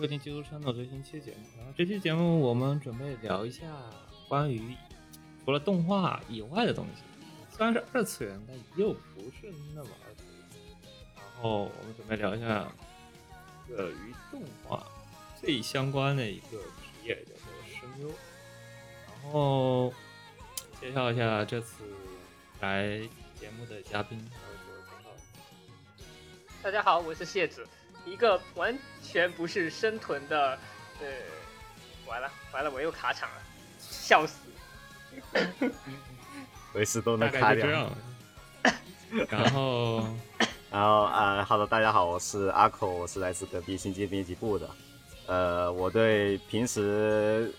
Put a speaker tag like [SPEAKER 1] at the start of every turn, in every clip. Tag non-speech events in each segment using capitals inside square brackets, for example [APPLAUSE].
[SPEAKER 1] 收听《基督山的最新期节目。然后这期节目我们准备聊一下关于除了动画以外的东西，虽然是二次元，但又不是那么二次元。然后我们准备聊一下关于动画最相关的一个职业，叫做声优。然后介绍一下这次来节目的嘉宾，
[SPEAKER 2] 大家好，我是谢子，一个完全不是生存的，呃，完了完了，我又卡场了，笑死！
[SPEAKER 3] 维斯都能卡掉。
[SPEAKER 1] 概就这样。然后 [LAUGHS]
[SPEAKER 3] 然后啊、哈喽，大家好，我是阿口，我是来自隔壁新界编辑部的。呃，我对平时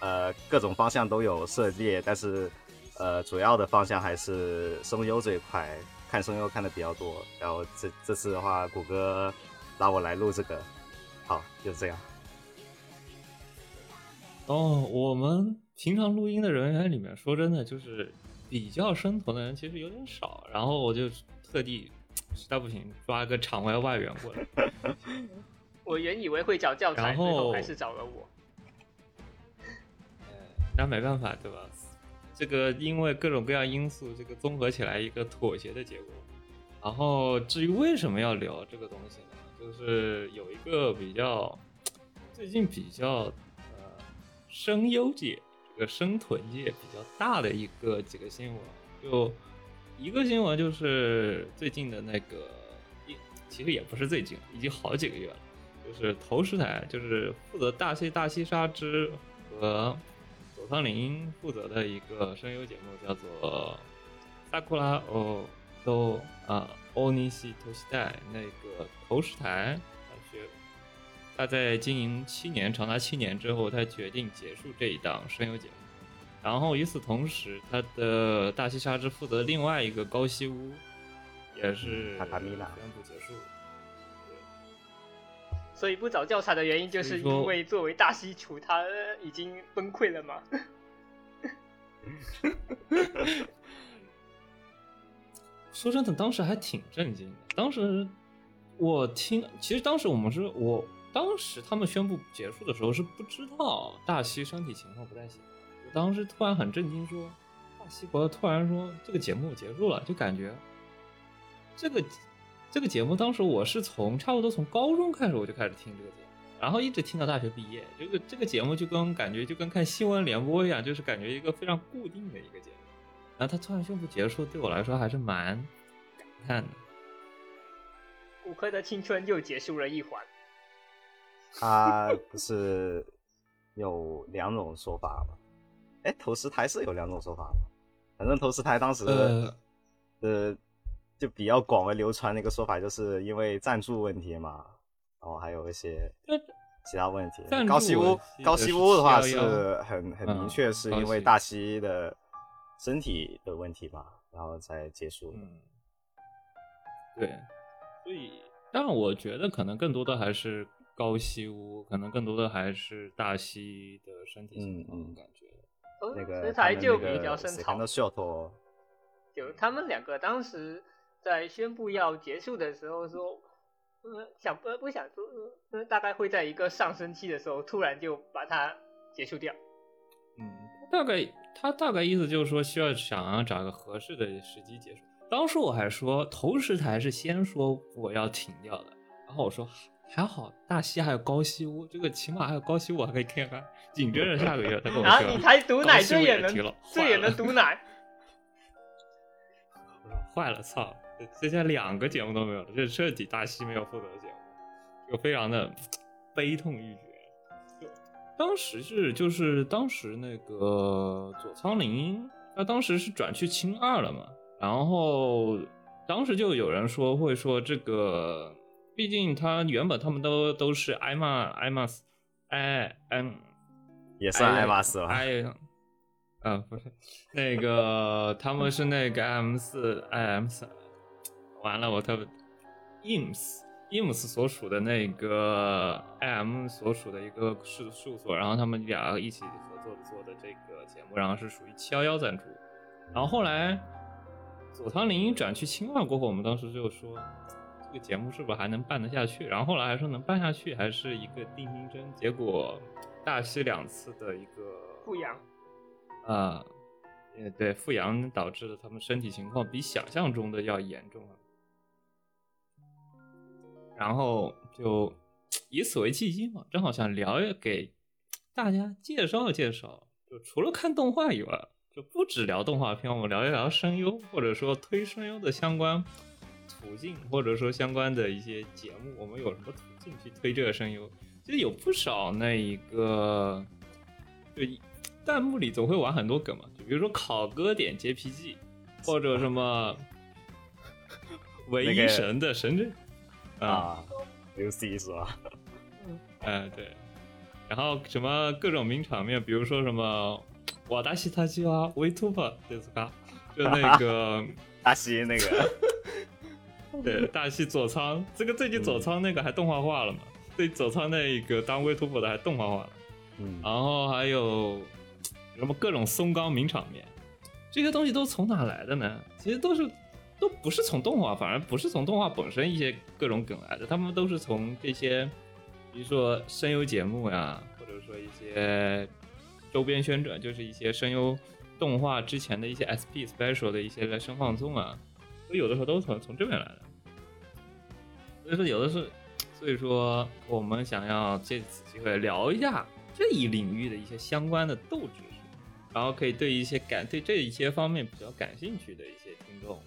[SPEAKER 3] 呃各种方向都有涉猎，但是呃主要的方向还是声优这一块，看声优看的比较多。然后这这次的话，谷歌拉我来录这个，好，就这样。
[SPEAKER 1] 哦，我们平常录音的人员里面，说真的，就是比较生存的人其实有点少。然后我就特地实在不行抓一个场外外援过来。[LAUGHS]
[SPEAKER 2] 我原以为会找教材，
[SPEAKER 1] 然后
[SPEAKER 2] 最后还是找了我。
[SPEAKER 1] 那没办法，对吧？这个因为各种各样因素，这个综合起来一个妥协的结果。然后至于为什么要聊这个东西呢？就是有一个比较最近比较呃声优界这个声臀界比较大的一个几个新闻，就一个新闻就是最近的那个，一其实也不是最近，已经好几个月了。就是头十台，就是负责大西大西沙之和佐仓绫负责的一个声优节目，叫做《Sakura o do 啊 Onishi Toshidai》那个投石台，他在经营七年长达七年之后，他决定结束这一档声优节目。然后与此同时，他的大西沙之负责另外一个高西屋，也是
[SPEAKER 3] 塔卡米娜
[SPEAKER 1] 宣布结束。
[SPEAKER 2] 所以不找教材的原因，就是因为作为大西厨，他已经崩溃了嘛。
[SPEAKER 1] 说真的，当时还挺震惊的。当时我听，其实当时我们是我当时他们宣布结束的时候是不知道大西身体情况不太行。我当时突然很震惊说，大西伯突然说这个节目结束了，就感觉这个这个节目当时我是从差不多从高中开始我就开始听这个节目，然后一直听到大学毕业。这个这个节目就跟感觉就跟看新闻联播一样，就是感觉一个非常固定的一个节目。然后他突然宣布结束，对我来说还是蛮感叹的。
[SPEAKER 2] 骨科的青春又结束了一环。
[SPEAKER 3] 他不是有两种说法吗？哎，投石台是有两种说法吗？反正投石台当时
[SPEAKER 1] 呃
[SPEAKER 3] 呃就比较广为流传的一个说法，就是因为赞助问题嘛，然后还有一些其他问题高西屋高西屋的话
[SPEAKER 1] 是
[SPEAKER 3] 是
[SPEAKER 1] 711
[SPEAKER 3] 很很
[SPEAKER 1] 嗯
[SPEAKER 3] 明确，是因为大西的身体的问题吧，然后才结束的。
[SPEAKER 1] 嗯，对，所以，但我觉得可能更多的还是高西屋，可能更多的还是大西的身体情况
[SPEAKER 3] 嗯嗯
[SPEAKER 1] 感觉。
[SPEAKER 2] 投
[SPEAKER 3] 那个
[SPEAKER 2] 石台就比较深草
[SPEAKER 3] Second，Shot
[SPEAKER 2] 就他们两个当时在宣布要结束的时候说，呃，想不不想说，呃，大概会在一个上升期的时候，突然就把它结束掉。
[SPEAKER 1] 嗯，大概他大概意思就是说，需要想要找个合适的时机结束。当时我还说投石台是先说我要停掉的，然后我说还好大西还有高西屋，这个起码还有高西屋我还可以看看。紧接着下个月他跟我说，
[SPEAKER 2] 然后你才毒奶
[SPEAKER 1] 高西屋
[SPEAKER 2] 最也能
[SPEAKER 1] 停了，
[SPEAKER 2] 最也能毒奶，[LAUGHS]
[SPEAKER 1] 坏了，操！这下两个节目都没有了，这彻底大西没有负责的节目，就非常的 [TSK] 悲痛欲绝。就当时是就是当时那个佐仓绫，他当时是转去青二了嘛，然后当时就有人说会说这个毕竟他原本他们都都是艾玛艾玛斯艾嗯
[SPEAKER 3] 也算艾玛斯吧。
[SPEAKER 1] 哎，啊不是那个他们是那个 M 四 M 四，完了我特别 IMS IMS 所属的那个 M 所属的一个事事务所，然后他们俩一起合作做的这个节目，然后是属于七幺幺赞助，然后后来佐仓绫转去青瓦过后，我们当时就说。这个节目是不是还能办得下去？然后后来还说能办下去，还是一个定心针。结果大西两次的一个
[SPEAKER 2] 复阳，
[SPEAKER 1] 啊，呃，对，复阳导致了他们身体情况比想象中的要严重了。然后就以此为契机嘛，正好想聊一给大家介绍介绍，就除了看动画以外，就不止聊动画片，我们聊一聊声优，或者说推声优的相关途径，或者说相关的一些节目，我们有什么途径去推这个声优？其实有不少那一个，就弹幕里总会玩很多梗嘛，就比如说考歌点 JPG，或者什么唯一神的神阵啊，
[SPEAKER 3] 啊，UC 是吧？
[SPEAKER 1] 哎对，然后什么各种名场面，比如说什么瓦达西塔西哇维图巴这是嘎，就那个 [LAUGHS]
[SPEAKER 3] 大西那个，[LAUGHS]
[SPEAKER 1] 对大西佐仓，这个最近佐仓那个还动画化了嘛？对佐仓那个当维图巴的还动画化了。
[SPEAKER 3] 嗯，
[SPEAKER 1] 然后还有什么各种松冈名场面，这些东西都从哪来的呢？其实都是都不是从动画，反而不是从动画本身一些各种梗来的，他们都是从这些，比如说声优节目呀，或者说一些周边宣传，就是一些声优动画之前的一些 SP special 的一些声放送啊，所以有的时候都是从从这边来的。所以说有的是，所以说我们想要借此机会聊一下这一领域的一些相关的斗知识，然后可以对一些感对这一些方面比较感兴趣的一些听众，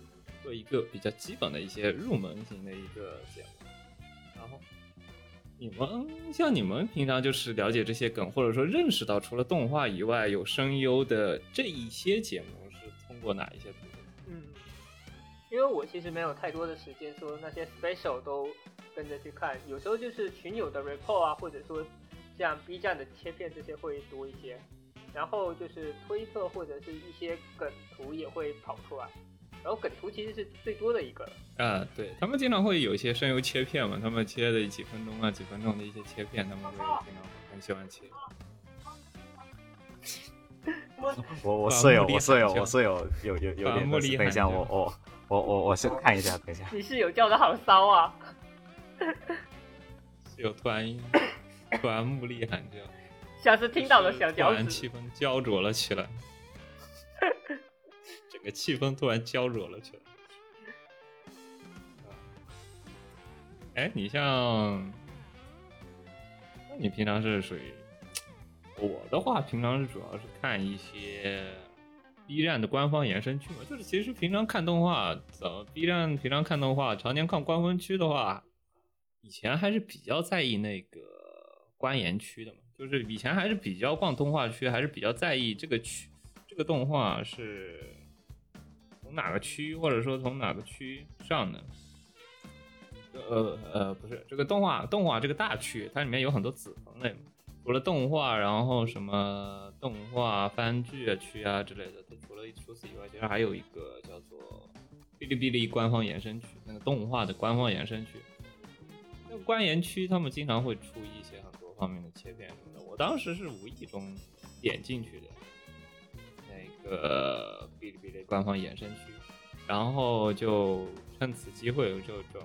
[SPEAKER 1] 做一个比较基本的一些入门型的一个节目。然后你们像你们平常就是了解这些梗，或者说认识到除了动画以外有声优的这一些节目是通过哪一些途径？
[SPEAKER 2] 嗯，因为我其实没有太多的时间说那些 special 都跟着去看，有时候就是群友的 report 啊，或者说像 B 站的切片这些会多一些，然后就是推特或者是一些梗图也会跑出来，然后梗图其实是最多的一个了。
[SPEAKER 1] 啊，对他们经常会有一些声优切片嘛，他们切的几分钟啊、几分钟的一些切片，他们会经常很喜欢切。[LAUGHS]
[SPEAKER 3] 我我舍友，我舍友，我舍友有有有点东西，等一下我我我我我先看一下，等一下。
[SPEAKER 2] 你室友叫的好骚啊！
[SPEAKER 1] 室友突然突然目力喊叫，
[SPEAKER 2] 像是听到了小
[SPEAKER 1] 突
[SPEAKER 2] 脚趾，
[SPEAKER 1] 然气氛焦灼了起来，[LAUGHS] 整个气氛突然焦灼了起来。哎，你像，那你平常是属于我的话，平常是主要是看一些 B 站的官方延伸区嘛，就是其实平常看动画，呃，B 站平常看动画，常年看官方区的话，以前还是比较在意那个关研区的嘛，就是以前还是比较逛动画区，还是比较在意这个区这个动画是从哪个区，或者说从哪个区上的。呃呃，不是这个动画动画这个大区，它里面有很多子分类，除了动画，然后什么动画番剧啊区啊之类的，它除了除此以外，其实还有一个叫做哔哩哔哩官方延伸区，那个动画的官方延伸区。那个关研区他们经常会出一些很多方面的切片什么的，我当时是无意中点进去的个哔哩哔哩官方延伸区，然后就趁此机会就就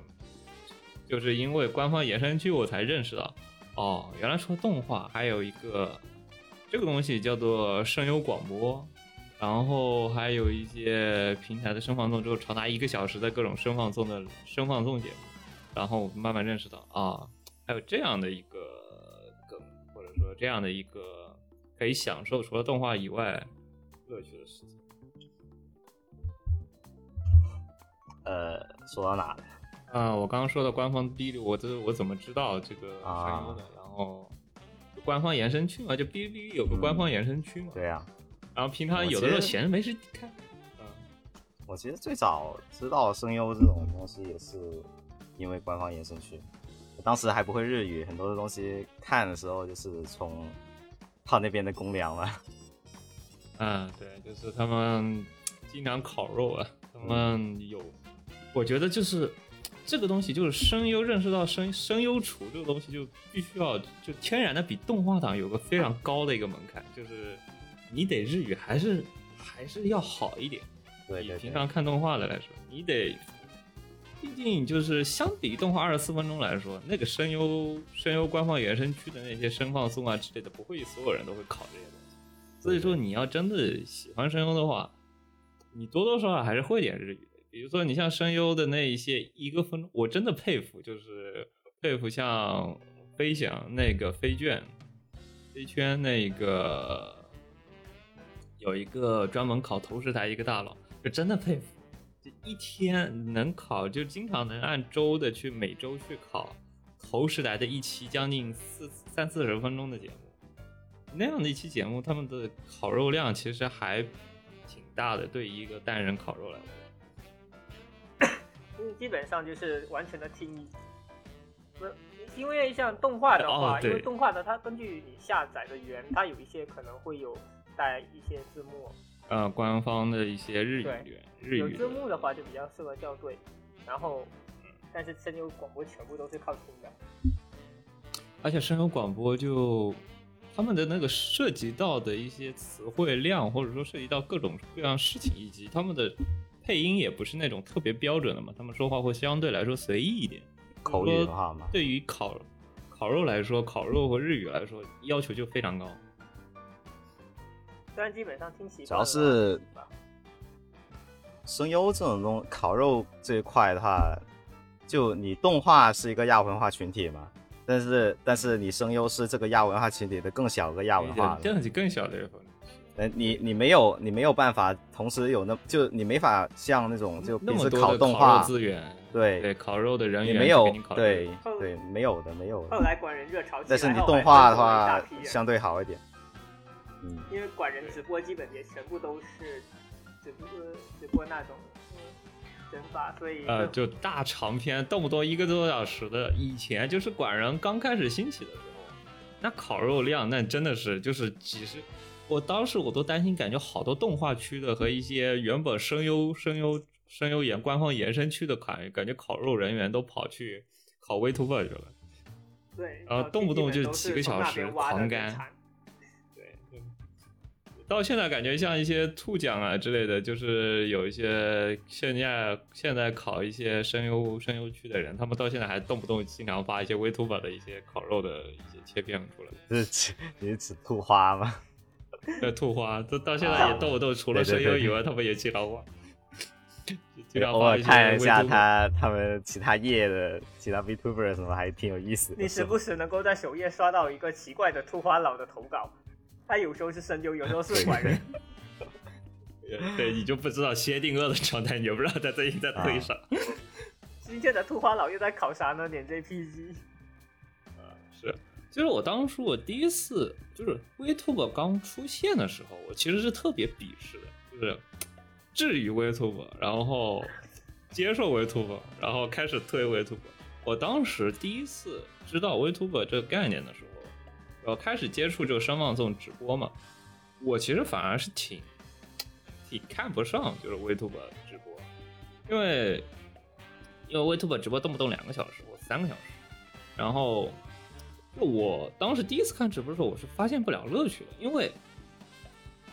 [SPEAKER 1] 就是因为官方延伸区我才认识到，哦，原来除了动画还有一个这个东西叫做声优广播，然后还有一些平台的声放送，之后长达一个小时的各种声放送的声放送节目，然后慢慢认识到啊，还有这样的一个梗，或者说这样的一个可以享受除了动画以外乐趣的事情。
[SPEAKER 3] 呃，说到哪了？
[SPEAKER 1] 啊，我刚刚说的官方哔哩，我这我怎么知道这个
[SPEAKER 3] 啊
[SPEAKER 1] 声优的？然后官方延伸区嘛，就哔哩哔哩有个官方延伸区嘛。
[SPEAKER 3] 对呀、
[SPEAKER 1] 然后平常有的时候闲着没事看，嗯，
[SPEAKER 3] 我其实最早知道声优这种东西也是因为官方延伸区，当时还不会日语，很多的东西看的时候就是从靠那边的公粮嘛。
[SPEAKER 1] 嗯，对，就是他们经常烤肉啊，他们有，我觉得就是这个东西，就是声优认识到声声优厨这个东西，就必须要就天然的比动画党有个非常高的一个门槛，就是你得日语还是还是要好一点。
[SPEAKER 3] 对对对，
[SPEAKER 1] 比平常看动画的来说，你得，毕竟就是相比动画二十四分钟来说，那个声优声优官方原声区的那些声放送啊之类的，不会所有人都会考这些东西。所以说，你要真的喜欢声优的话，你多多少少还是会点日语的。比如说，你像声优的那一些一个分钟，我真的佩服，就是佩服像飞翔那个飞卷、飞圈那个有一个专门考投石台一个大佬，就真的佩服。就一天能考，就经常能按周的去每周去考投石台的一期，将近四三四十分钟的节目。那样的一期节目，他们的烤肉量其实还挺大的，对于一个单人烤肉来说。
[SPEAKER 2] 因 [COUGHS] 为基本上就是完全的听力，不是因为像动画的话，
[SPEAKER 1] 哦
[SPEAKER 2] 因为动画的它根据你下载的源，它有一些可能会有带一些字幕，
[SPEAKER 1] 呃，官方的一些日语日语
[SPEAKER 2] 有字幕的话就比较适合校对，然后但是声优广播全部都是靠听的，
[SPEAKER 1] 而且声优广播就他们的那个涉及到的一些词汇量，或者说涉及到各种各样事情，以及他们的配音也不是那种特别标准的嘛，他们说话会相对来说随意一点。
[SPEAKER 3] 口语的话嘛，
[SPEAKER 1] 对于烤烤肉来说，烤肉和日语来说要求就非常高。
[SPEAKER 2] 虽然基本上听习惯，
[SPEAKER 3] 主要是声优这种东烤肉这一块的话，就你动画是一个亚文化群体嘛，但是但是你声优是这个亚文化群体的更小个亚文化
[SPEAKER 1] 这样子更小的一部分。
[SPEAKER 3] 呃，你你没有你没有办法同时有那就你没法像那种就
[SPEAKER 1] 那
[SPEAKER 3] 平时
[SPEAKER 1] 烤
[SPEAKER 3] 动画
[SPEAKER 1] 资源，
[SPEAKER 3] 对
[SPEAKER 1] 对，烤肉的人员
[SPEAKER 3] 你没有对对没有的没有
[SPEAKER 2] 后
[SPEAKER 3] 的，
[SPEAKER 2] 来管人热潮起来，
[SPEAKER 3] 但是你动画的话相对好一点，嗯，
[SPEAKER 2] 因为管人直播基本也全部都是直播直播那种嗯整法，所以
[SPEAKER 1] 呃，就大长篇，动不动一个多小时的。以前就是管人刚开始兴起的时候，那烤肉量那真的是就是几十，我当时我都担心，感觉好多动画区的和一些原本声优声优声优延官方延伸区的感感觉烤肉人员都跑去烤 Vtuber 去了。
[SPEAKER 2] 对，
[SPEAKER 1] 然后动不动就几个小时狂干对，到现在感觉像一些兔奖啊之类的，就是有一些现在现在考一些声优声优区的人，他们到现在还动不动经常发一些 Vtuber 的一些烤肉的一些切片出来，
[SPEAKER 3] 这是指你是指兔花吗？[LAUGHS]
[SPEAKER 1] 呃，兔花，这到现在也动不动除了声优以外，他们也经常发，经常
[SPEAKER 3] 偶尔
[SPEAKER 1] 发一些
[SPEAKER 3] 看一下他他们其他页的其他 VTuber 什么，还挺有意思的。
[SPEAKER 2] 你时不时能够在首页刷到一个奇怪的兔花佬的投稿，他有时候是声优，有时候是管人。
[SPEAKER 1] 对，你就不知道薛定谔的状态，你就不知道他最近在推啥。
[SPEAKER 2] 今天的兔花佬又在考啥呢？点 JPG。
[SPEAKER 1] 是，就是我当初我第一次就是 Vtuber 刚出现的时候，我其实是特别鄙视的，就是质疑 Vtuber，然后接受 Vtuber，然后开始推 Vtuber。我当时第一次知道 Vtuber 这个概念的时候，然后开始接触这个声放送直播嘛，我其实反而是挺挺看不上就是 VTube 直播，因为因为 VTube 直播动不动两个小时或三个小时，然后就我当时第一次看直播的时候，我是发现不了乐趣的，因为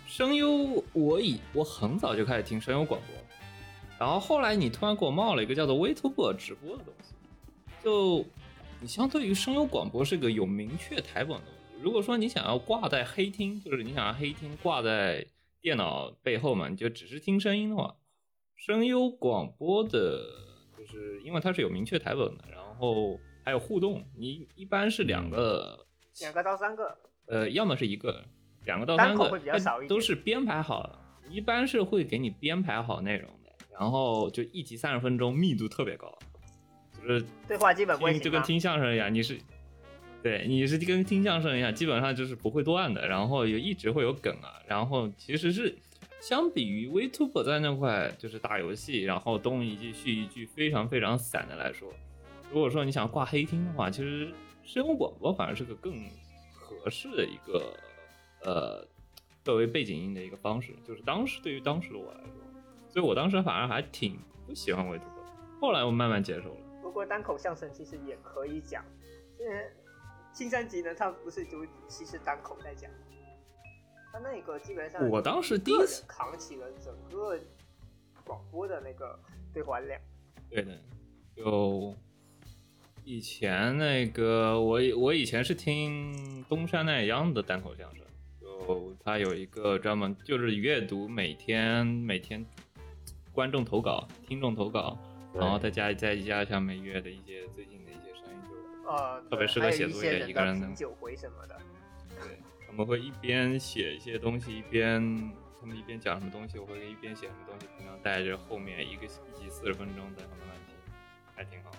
[SPEAKER 1] 声优我以我很早就开始听声优广播，然后后来你突然给我冒了一个叫做 VTube 直播的东西，就你相对于声优广播是个有明确台本的。如果说你想要挂在黑厅，就是你想要黑厅挂在电脑背后嘛，你就只是听声音的话，声优广播的，就是因为它是有明确台本的，然后还有互动，你一般是两个，
[SPEAKER 2] 两个到三个，
[SPEAKER 1] 呃，要么是一个，两个到三个
[SPEAKER 2] 会比较少一点
[SPEAKER 1] 都是编排好的，一般是会给你编排好内容的，然后就一集三十分钟，密度特别高，就是
[SPEAKER 2] 对话基本不会
[SPEAKER 1] 就跟听相声一样，你是对你是跟听相声一样，基本上就是不会断的，然后也一直会有梗啊，然后其实是相比于 v t u b e 在那块就是打游戏，然后东一句续一句，非常非常散的来说如果说你想挂黑厅的话，其实声优广播反而是个更合适的一个呃作为背景音的一个方式。就是当时对于当时的我来说，所以我当时反而还挺不喜欢 VTuber，后来我慢慢接受了。
[SPEAKER 2] 不过单口相声其实也可以讲，呃，青山吉呢，他不是就其实单口在讲，他那个基本上
[SPEAKER 1] 我当时第一次
[SPEAKER 2] 扛起了整个广播的那个对话量。
[SPEAKER 1] 对的，就以前那个我以我以前是听东山奈央的单口相声，就他有一个专门就是阅读每天每天观众投稿、听众投稿，然后再加再加上每月的一些最近的一些声音，就
[SPEAKER 2] 呃，
[SPEAKER 1] 特别适合写作业
[SPEAKER 2] 一
[SPEAKER 1] 个人能
[SPEAKER 2] 品酒会什么的。
[SPEAKER 1] 对，他们会一边写一些东西，一边他们一边讲什么东西，我会一边写什么东西，平常带着后面一个一集四十分钟的慢慢听，还挺好。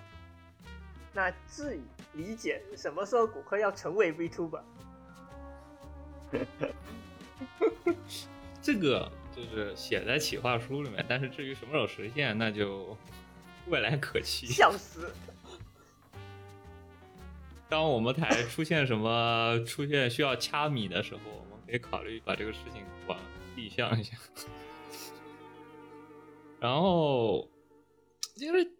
[SPEAKER 2] 那至于理解什么时候骨科要成为 VTuber，[LAUGHS]
[SPEAKER 1] 这个就是写在企划书里面，但是至于什么时候实现，那就未来可期。
[SPEAKER 2] 笑死！
[SPEAKER 1] 当我们台出现什么 [LAUGHS] 出现需要掐米的时候，我们可以考虑把这个事情往立项一下。[LAUGHS] 然后就是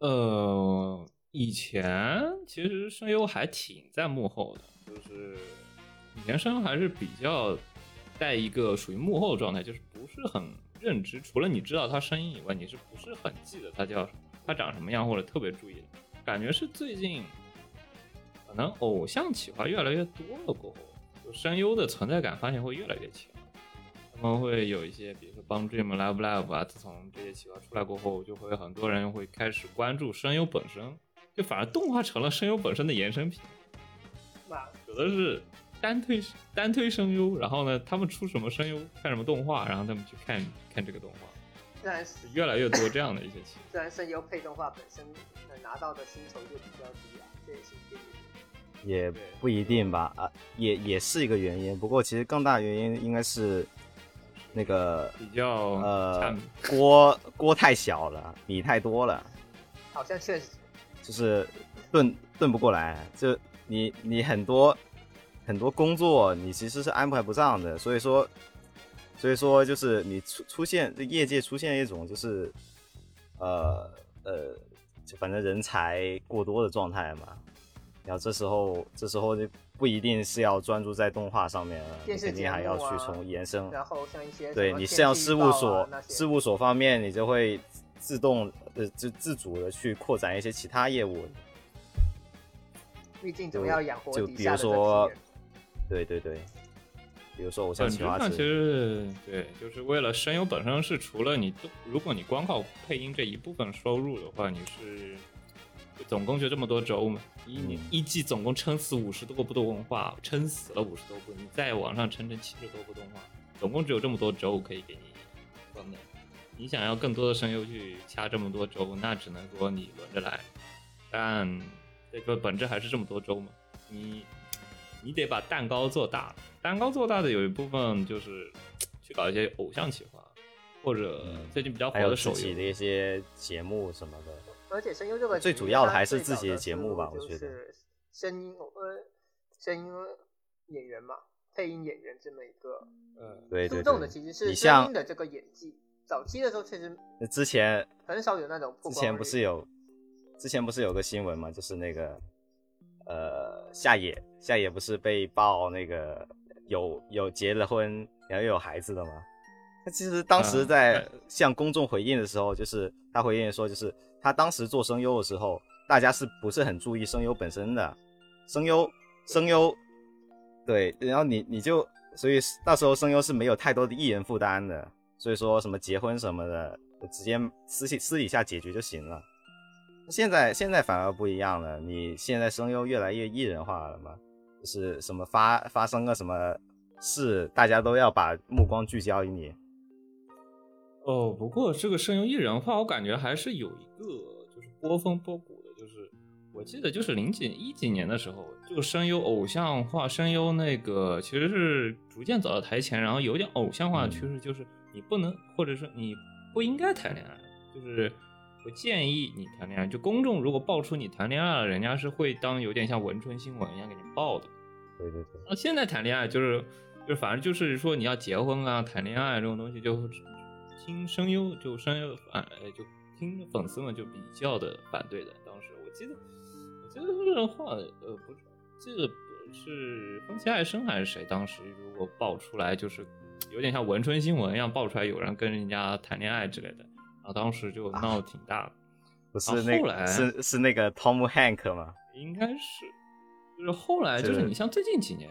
[SPEAKER 1] 呃，以前其实声优还挺在幕后的，就是以前声优还是比较在一个属于幕后状态，就是不是很认知，除了你知道他声音以外，你是不是很记得他叫，他长什么样，或者特别注意的。感觉是最近可能偶像企划越来越多了过后，就声优的存在感发现会越来越强。他们会有一些，比如说帮 Dream Live Live 啊，自从这些企划出来过后，就会很多人会开始关注声优本身，就反而动画成了声优本身的衍生品。
[SPEAKER 2] 那
[SPEAKER 1] 有的是单推单推声优，然后呢，他们出什么声优，看什么动画，然后他们去看看这个动画，
[SPEAKER 2] 自然
[SPEAKER 1] 越来越多这样的一些企划。
[SPEAKER 2] 虽然声优配动画本身能拿到的薪酬就比较低啊，这也是一个原因。
[SPEAKER 3] 也不一定吧，啊，也也是一个原因。不过其实更大的原因应该是那个
[SPEAKER 1] 比较
[SPEAKER 3] 呃锅锅太小了，米太多了，
[SPEAKER 2] 好像确实，
[SPEAKER 3] 就是炖炖不过来。就你你很多很多工作你其实是安排不上的，所以说所以说就是你出出现业界出现一种就是呃呃，就反正人才过多的状态嘛。然后这时候这时候就不一定是要专注在动画上面了，你肯定还要去从延伸。
[SPEAKER 2] 然后像一些
[SPEAKER 3] 对你像事务所、事务所方面，你就会自动呃自自主的去扩展一些其他业务。
[SPEAKER 2] 毕竟总要养活
[SPEAKER 3] 就比如说对对对，比如说偶像
[SPEAKER 1] 本质
[SPEAKER 3] 企划
[SPEAKER 1] 上其，实对，就是为了声优本身是除了你，如果你光靠配音这一部分收入的话，你是就总共就这么多周嘛，一年、
[SPEAKER 3] 嗯
[SPEAKER 1] 一季总共撑死五十多部动画，撑死了五十多部，你再往上撑成七十多部动画，总共只有这么多周可以给你分的。你想要更多的声优去掐这么多周，那只能说你轮着来，但这个本质还是这么多周嘛，你你得把蛋糕做大。蛋糕做大的有一部分就是去搞一些偶像企划，或者最近比较火的手游
[SPEAKER 3] 自己的。一些节目什么的。
[SPEAKER 2] 而且声优这个
[SPEAKER 3] 最主要的还是自己的节目吧我觉得
[SPEAKER 2] 是声音呃声音演员嘛，配音演员这么一个
[SPEAKER 1] 呃，
[SPEAKER 2] 注
[SPEAKER 3] 对对对，
[SPEAKER 2] 重的其实是
[SPEAKER 3] 你像
[SPEAKER 2] 声音的这个演技。早期的时候确实
[SPEAKER 3] 那之前
[SPEAKER 2] 很少有那种
[SPEAKER 3] 之前不是有，之前不是有个新闻嘛，就是那个呃夏野夏野不是被曝那个有有结了婚，然后又有孩子的吗？他其实当时
[SPEAKER 1] 啊
[SPEAKER 3] 在向公众回应的时候，就是他回应说，就是他当时做声优的时候，大家是不是很注意声优本身的？声优声优对，然后你你就所以到时候声优是没有太多的艺人负担的，所以说什么结婚什么的，就直接私底私底下解决就行了。现在现在反而不一样了，你现在声优越来越艺人化了嘛，就是什么发发生个什么事，大家都要把目光聚焦于你。
[SPEAKER 1] 哦，不过这个声优艺人化，我感觉还是有一个就是波峰波谷的，就是我记得就是零几一几年的时候，这个声优偶像化，声优那个其实是逐渐走到台前，然后有点偶像化的趋势，就是你不能或者是你不应该谈恋爱，就是不建议你谈恋爱。就公众如果爆出你谈恋爱了，人家是会当有点像文春新闻一样给你报的。
[SPEAKER 3] 对对对，
[SPEAKER 1] 那现在谈恋爱就是，就反正就是说你要结婚啊、谈恋爱这种东西，就听声优就声优反呃就听粉丝们就比较的反对的。当时我记得，我记得这个话呃不是，记得是风崎爱生还是谁，当时如果爆出来就是有点像文春新闻一样爆出来有人跟人家谈恋爱之类的，然后当时就闹得挺大的。
[SPEAKER 3] 不是那
[SPEAKER 1] 啊后来
[SPEAKER 3] 个是是那个 Tom Hank 吗？
[SPEAKER 1] 应该是，就是后来就是
[SPEAKER 3] 是
[SPEAKER 1] 你像最近几年，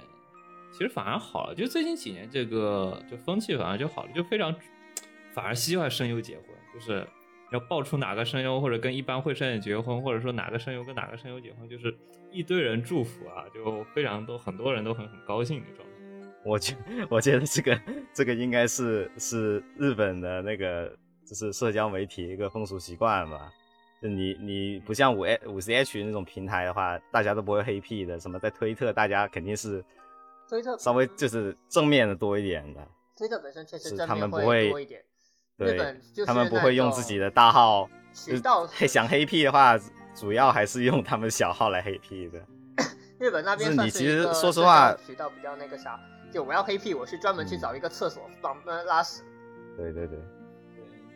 [SPEAKER 1] 其实反而好了，就最近几年这个就风气反而就好了，就非常反而希望声优结婚，就是要爆出哪个声优或者跟一般会声演结婚，或者说哪个声优跟哪个声优结婚，就是一堆人祝福啊，就非常多很多人都很很高兴的状态。
[SPEAKER 3] 我觉 [LAUGHS] 我觉得这个这个应该是是日本的那个就是社交媒体一个风俗习惯吧。就你你不像五 A 五 C H 那种平台的话，大家都不会黑屁的。什么在推特，大家肯定是
[SPEAKER 2] 推特
[SPEAKER 3] 稍微就是正面的多一点的。
[SPEAKER 2] 推特本身确实
[SPEAKER 3] 是他
[SPEAKER 2] 正面
[SPEAKER 3] 们不会
[SPEAKER 2] 多一点，日
[SPEAKER 3] 对
[SPEAKER 2] 本就是，
[SPEAKER 3] 他们不会用自己的大号，
[SPEAKER 2] 渠道
[SPEAKER 3] 黑想黑屁的话，主要还是用他们小号来黑屁的。
[SPEAKER 2] 日本那边
[SPEAKER 3] 是
[SPEAKER 2] 算
[SPEAKER 3] 你其实
[SPEAKER 2] 是一个
[SPEAKER 3] 说实话
[SPEAKER 2] 渠道比较那个啥，就我要黑屁，我是专门去
[SPEAKER 3] 嗯
[SPEAKER 2] 找一个厕所帮呃拉屎。
[SPEAKER 3] 对对对，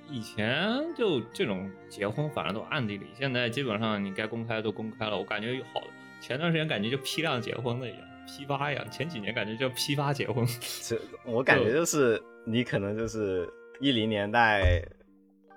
[SPEAKER 1] 以前就这种结婚反正都暗地里，现在基本上你该公开都公开了。我感觉有好的，前段时间感觉就批量结婚了一样，批发一样。前几年感觉叫批发结婚。[LAUGHS]
[SPEAKER 3] 这我感觉就是你可能就是一零年代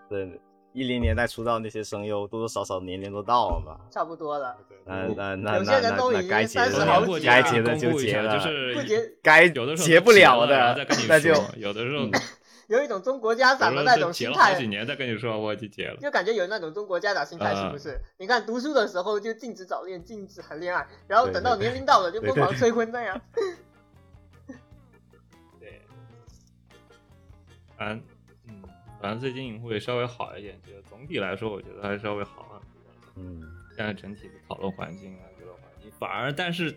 [SPEAKER 3] 的，一零年代出道那些声优，多多少少年龄都到了嘛。
[SPEAKER 2] 差不多了，
[SPEAKER 3] 那那那
[SPEAKER 2] 有些
[SPEAKER 3] 那那
[SPEAKER 2] 人都已经
[SPEAKER 3] 那该结
[SPEAKER 2] 30
[SPEAKER 3] 的
[SPEAKER 2] 好几了。
[SPEAKER 3] 该结的就结了，
[SPEAKER 1] 就是
[SPEAKER 2] 不结
[SPEAKER 3] 该
[SPEAKER 1] 有的时候
[SPEAKER 3] 结不了的
[SPEAKER 1] 再跟你 [LAUGHS]
[SPEAKER 3] 那就
[SPEAKER 1] 说有的时候，[LAUGHS]
[SPEAKER 2] 有一种中国家长的那种心态
[SPEAKER 1] 了好几，年再跟你说我已经结了。
[SPEAKER 2] 就感觉有那种中国家长心态，
[SPEAKER 1] 啊。
[SPEAKER 2] 是不是？你看读书的时候就禁止早恋，禁止谈恋爱，然后等到年龄到了就
[SPEAKER 3] 对对。
[SPEAKER 2] 疯狂催婚那样。[LAUGHS]
[SPEAKER 1] 对，嗯，反正最近会稍微好一点，就总体来说，我觉得还稍微好很多。
[SPEAKER 3] 嗯，
[SPEAKER 1] 现在整体的讨论环境啊，这个环境，反而但是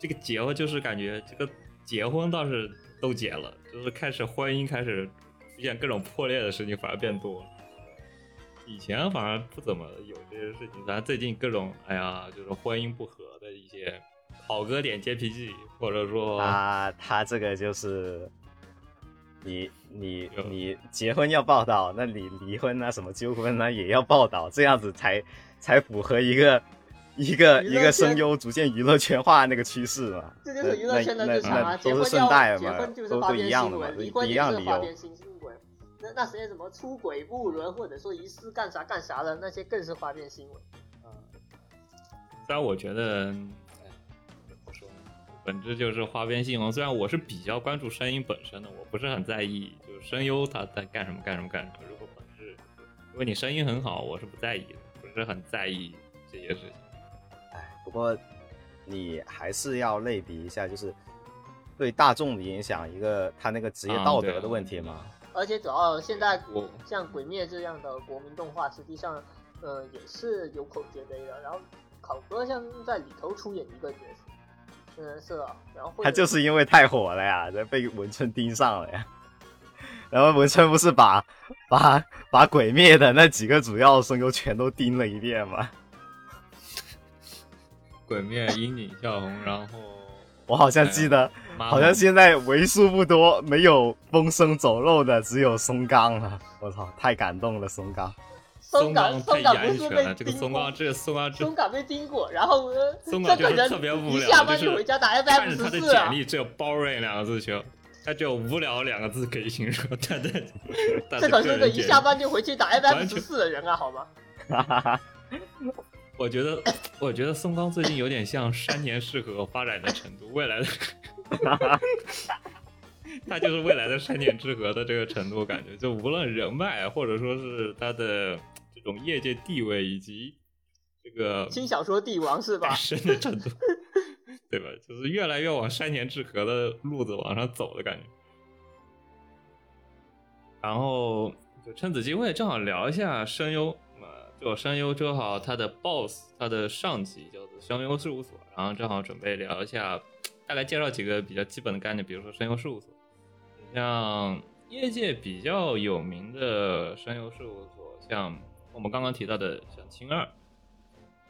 [SPEAKER 1] 这个结婚就是感觉这个结婚倒是都结了，就是开始婚姻开始出现各种破裂的事情反而变多了。以前反而不怎么有这些事情，咱最近各种哎呀，就是婚姻不和的一些好哥点 JPG，或者说
[SPEAKER 3] 啊他这个就是。你你你结婚要报道，那你离婚啊什么纠纷啊也要报道，这样子才才符合一个一个一个声优逐渐娱乐圈化那个趋势嘛。
[SPEAKER 2] 这就是娱乐圈的
[SPEAKER 3] 那
[SPEAKER 2] 日常
[SPEAKER 3] 都是
[SPEAKER 2] 结婚要结
[SPEAKER 3] 顺带嘛
[SPEAKER 2] 婚就是
[SPEAKER 3] 都都一样的嘛，
[SPEAKER 2] 新闻，
[SPEAKER 3] 都
[SPEAKER 2] 离婚
[SPEAKER 3] 一
[SPEAKER 2] 就是
[SPEAKER 3] 样理由。
[SPEAKER 2] 花边新新闻。那那些什么出轨不伦，或者说疑似干啥干啥的，那些更是花边新闻。
[SPEAKER 1] 虽然我觉得？本质就是花边新闻。虽然我是比较关注声音本身的，我不是很在意，就是声优他在干什么干什么干什么。如果本质，如果你声音很好，我是不在意的，不是很在意这些事情。
[SPEAKER 3] 哎，不过你还是要类比一下，就是对大众的影响，一个他那个职业道德的问题嘛。
[SPEAKER 2] 而且主要现在
[SPEAKER 1] 我
[SPEAKER 2] 像《鬼灭》这样的国民动画，实际上呃也是有口皆碑的。然后考哥像在里头出演一个角色，嗯是啊，然后
[SPEAKER 3] 他就是因为太火了呀，才被文春盯上了呀。然后文春不是把把把鬼灭的那几个主要声优全都盯了一遍吗？[LAUGHS]
[SPEAKER 1] 鬼灭、樱井孝宏，然后
[SPEAKER 3] 我好像记得，好像现在为数不多没有风声走漏的只有松冈了。我操，太感动了，松冈。
[SPEAKER 2] 松
[SPEAKER 1] 冈
[SPEAKER 2] 冈
[SPEAKER 1] 太
[SPEAKER 2] 松冈不是被
[SPEAKER 1] 严选了，这个松冈，这个松冈这
[SPEAKER 2] 松冈被盯过，然后呃 [LAUGHS]
[SPEAKER 1] 松冈就是特别无聊
[SPEAKER 2] 一下班
[SPEAKER 1] 就是
[SPEAKER 2] 就回家打
[SPEAKER 1] 看着他的简，历只有 boring 两个字就，他只有无聊两个字可以形容他的。[LAUGHS]
[SPEAKER 2] 这可是个一下班就回去打 FF
[SPEAKER 1] 完全
[SPEAKER 2] 十四的人啊，好吗？
[SPEAKER 3] 哈哈哈，
[SPEAKER 1] 我觉得，我觉得松冈最近有点像山田适合发展的程度，未来的，[LAUGHS] 他就是未来的山田智和的这个程度，感觉就无论人脉，或者说是他的这种业界地位以及这个
[SPEAKER 2] 轻小说帝王是吧
[SPEAKER 1] 深？的程度，对吧？就是越来越往山田智和的路子往上走的感觉。然后就趁此机会，正好聊一下声优。啊，就声优正好他的 boss，他的上级叫做声优事务所，然后正好准备聊一下，大概介绍几个比较基本的概念，比如说声优事务所，像业界比较有名的声优事务所，像我们刚刚提到的像青二，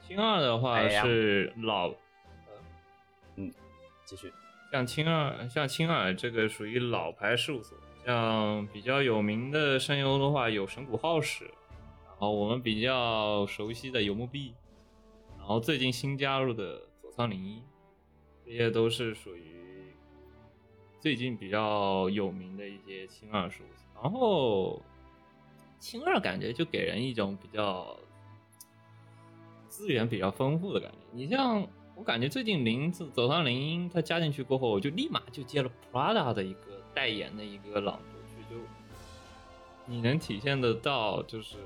[SPEAKER 1] 青二的话是老，
[SPEAKER 3] 继续。
[SPEAKER 1] 像青二，像青二这个属于老牌事务所，像比较有名的声优的话有神谷浩史，然后我们比较熟悉的游牧币，然后最近新加入的佐仓绫一，这些都是属于最近比较有名的一些青二事务所。然后青二感觉就给人一种比较资源比较丰富的感觉。你像我感觉最近林子走上林音他加进去过后，我就立马就接了 Prada 的一个代言的一个朗读剧，就你能体现得到，就是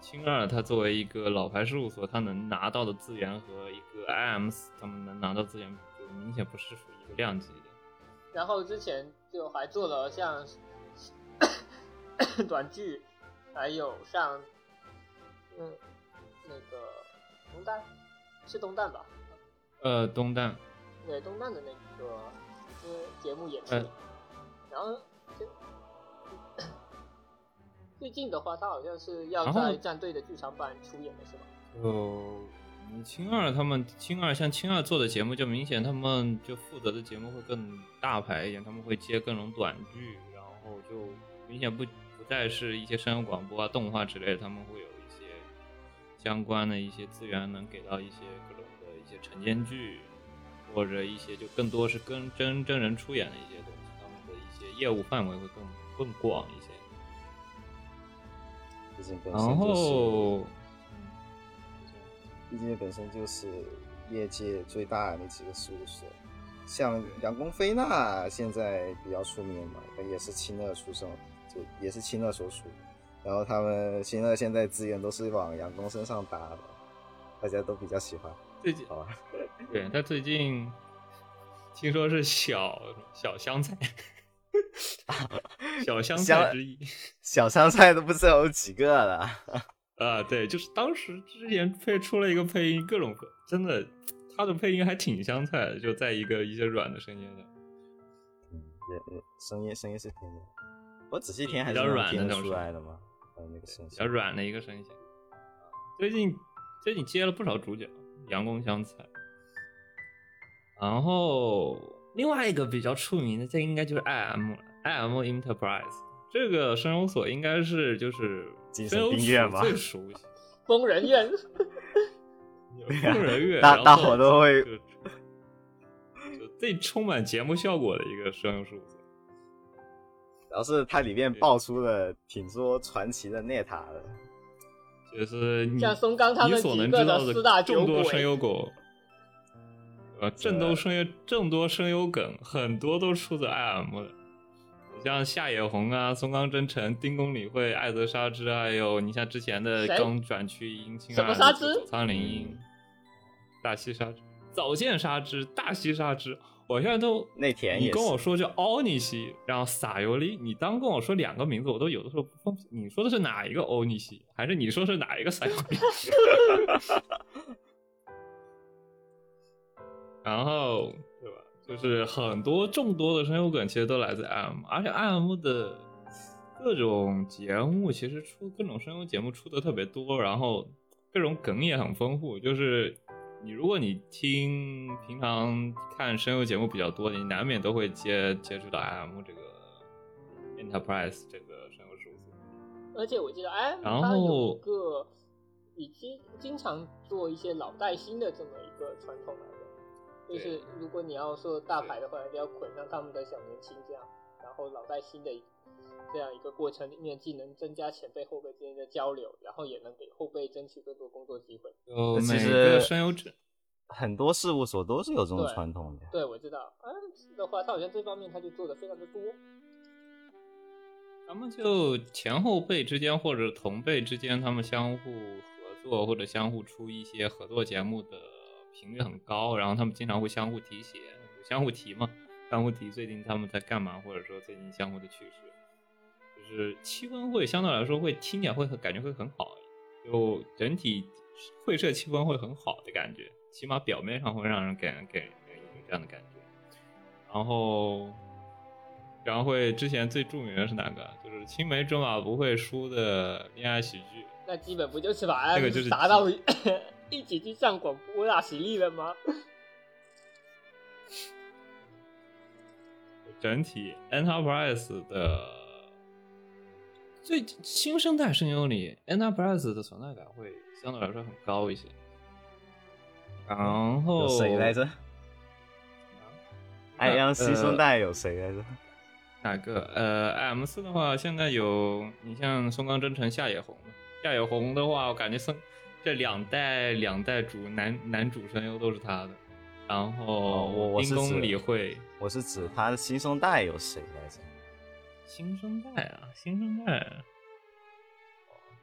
[SPEAKER 1] 青二他作为一个老牌事务所，他能拿到的资源和一个 IMs 他们能拿到资源，就明显不是属于一个量级的。
[SPEAKER 2] 然后之前就还做了像 [COUGHS] 短剧，还有像嗯那个东蛋是东蛋吧？
[SPEAKER 1] 呃，东蛋，
[SPEAKER 2] 对东蛋的那个呃节目也是，
[SPEAKER 1] 呃
[SPEAKER 2] 然后这最近的话，他好像是要在战队的剧场版出演的是吧？
[SPEAKER 1] 就你青二他们青二像青二做的节目，就明显他们就负责的节目会更大牌一点，他们会接各种短剧，然后就明显不不再是一些声优广播啊、动画之类的，他们会有一些相关的一些资源能给到一些各种的一些晨间剧，或者一些就更多是跟真真人出演的一些东西，他们的一些业务范围会更更广一些。
[SPEAKER 3] 毕竟本
[SPEAKER 1] 然
[SPEAKER 3] 身就是，毕竟本身就是业界最大的那几个事务所，像杨光菲娜现在比较出名嘛，也是青乐出身，就也是亲乐所属。然后他们青乐现在资源都是往杨光身上搭的，大家都比较喜欢，
[SPEAKER 1] 最近
[SPEAKER 3] 好吧？[LAUGHS]
[SPEAKER 1] 对他最近听说是小小香菜，小香菜之一 [LAUGHS]
[SPEAKER 3] 小香菜都不知道有几个了。[LAUGHS]
[SPEAKER 1] 啊，对，就是当时之前配出了一个配音，各种真的，他的配音还挺香菜的，就在一个一些软的声音上。
[SPEAKER 3] 嗯，也也声音声音是挺的，我仔细听还是
[SPEAKER 1] 比较
[SPEAKER 3] 能听得
[SPEAKER 1] 软的那种
[SPEAKER 3] 出来的嘛，呃，那个声
[SPEAKER 1] 比较软的一个声线。最近最近接了不少主角，阳光香菜。然后另外一个比较出名的，这应该就是 IM 了，IM Enterprise 这个声优所应该是就是
[SPEAKER 3] 精神
[SPEAKER 1] 声优
[SPEAKER 3] 病院吧
[SPEAKER 1] 所最熟悉，[LAUGHS]
[SPEAKER 2] 疯人院
[SPEAKER 1] 疯人院，
[SPEAKER 3] 大大伙都会
[SPEAKER 1] 就就最充满节目效果的一个声优事务所。
[SPEAKER 3] 然后是它里面爆出了挺多传奇的内塔的，
[SPEAKER 1] 就是你
[SPEAKER 2] 像松冈他们
[SPEAKER 1] 所
[SPEAKER 2] 几个
[SPEAKER 1] 能知道
[SPEAKER 2] 的四大
[SPEAKER 1] 众多声优狗，呃，众多声优众多声优梗，很多都出自 IM 的。你像夏野红啊、松冈真诚、丁宫理惠、艾泽沙织，还有你像之前的
[SPEAKER 2] 谁？
[SPEAKER 1] 刚转去樱青
[SPEAKER 2] 什么
[SPEAKER 1] 啊
[SPEAKER 2] 沙织？
[SPEAKER 1] 佐仓绫音、大西沙织、早见沙织、大西沙织，我现在都你
[SPEAKER 3] 内田你
[SPEAKER 1] 跟我说叫欧尼西，然后撒尤里，你当跟我说两个名字，我都有的时候不分。你说的是哪一个欧尼西，还是你说是哪一个撒尤里？[LAUGHS] 然后对吧？就是很多众多的声优梗其实都来自 IM，而且 IM 的各种节目其实出各种声优节目出的特别多，然后各种梗也很丰富。就是你如果你听平常看声优节目比较多，你难免都会接接触到 IM 这个 Enterprise 这个声优事务所。
[SPEAKER 2] 而且我记得，哎，
[SPEAKER 1] 然
[SPEAKER 2] 他有一个已经经常做一些老带新的这么一个传统来的，就是如果你要说大牌的话，一定要捆上他们的小年轻这样，然后老带新的一这样一个过程里面，既能增加前辈后辈之间的交流，然后也能给后辈争取更多工作机会。
[SPEAKER 1] 就每
[SPEAKER 3] 其实
[SPEAKER 1] 个声优制，
[SPEAKER 3] 很多事务所都是有这种传统的。
[SPEAKER 2] 对，我知道，啊的话，他好像这方面他就做的非常的多。
[SPEAKER 1] 他们就前后辈之间或者同辈之间，他们相互合作或者相互出一些合作节目的频率很高，然后他们经常会相互提携，相互提嘛，相互提最近他们在干嘛，或者说最近相互的趋势，就是气氛会相对来说会听起来会很感觉会很好，就整体会社气氛会很好的感觉，起码表面上会让人给人给人给人一种这样的感觉，然后。然后会之前最著名的是哪个？就是青梅竹马不会输的恋爱喜剧，
[SPEAKER 2] 那基本不就是把
[SPEAKER 1] 这个就是
[SPEAKER 2] 达到 [LAUGHS] 一起去上广播大实力了吗？[LAUGHS]
[SPEAKER 1] 整体 Enterprise 的最新生代声优里，Enterprise 的存在感会相对来说很高一些。然后
[SPEAKER 3] 有谁来着？哎呀，新生代有谁来着？
[SPEAKER 1] 哪个？呃，M 四的话，现在有你像松冈真澄、夏野红。夏野红的话，我感觉松这两代两代主男男主声优都是他的。然后
[SPEAKER 3] 哦我我
[SPEAKER 1] 丁
[SPEAKER 3] 是指
[SPEAKER 1] 宫理惠，
[SPEAKER 3] 我是指他的新生代有谁来着？
[SPEAKER 1] 新生代啊，新生代，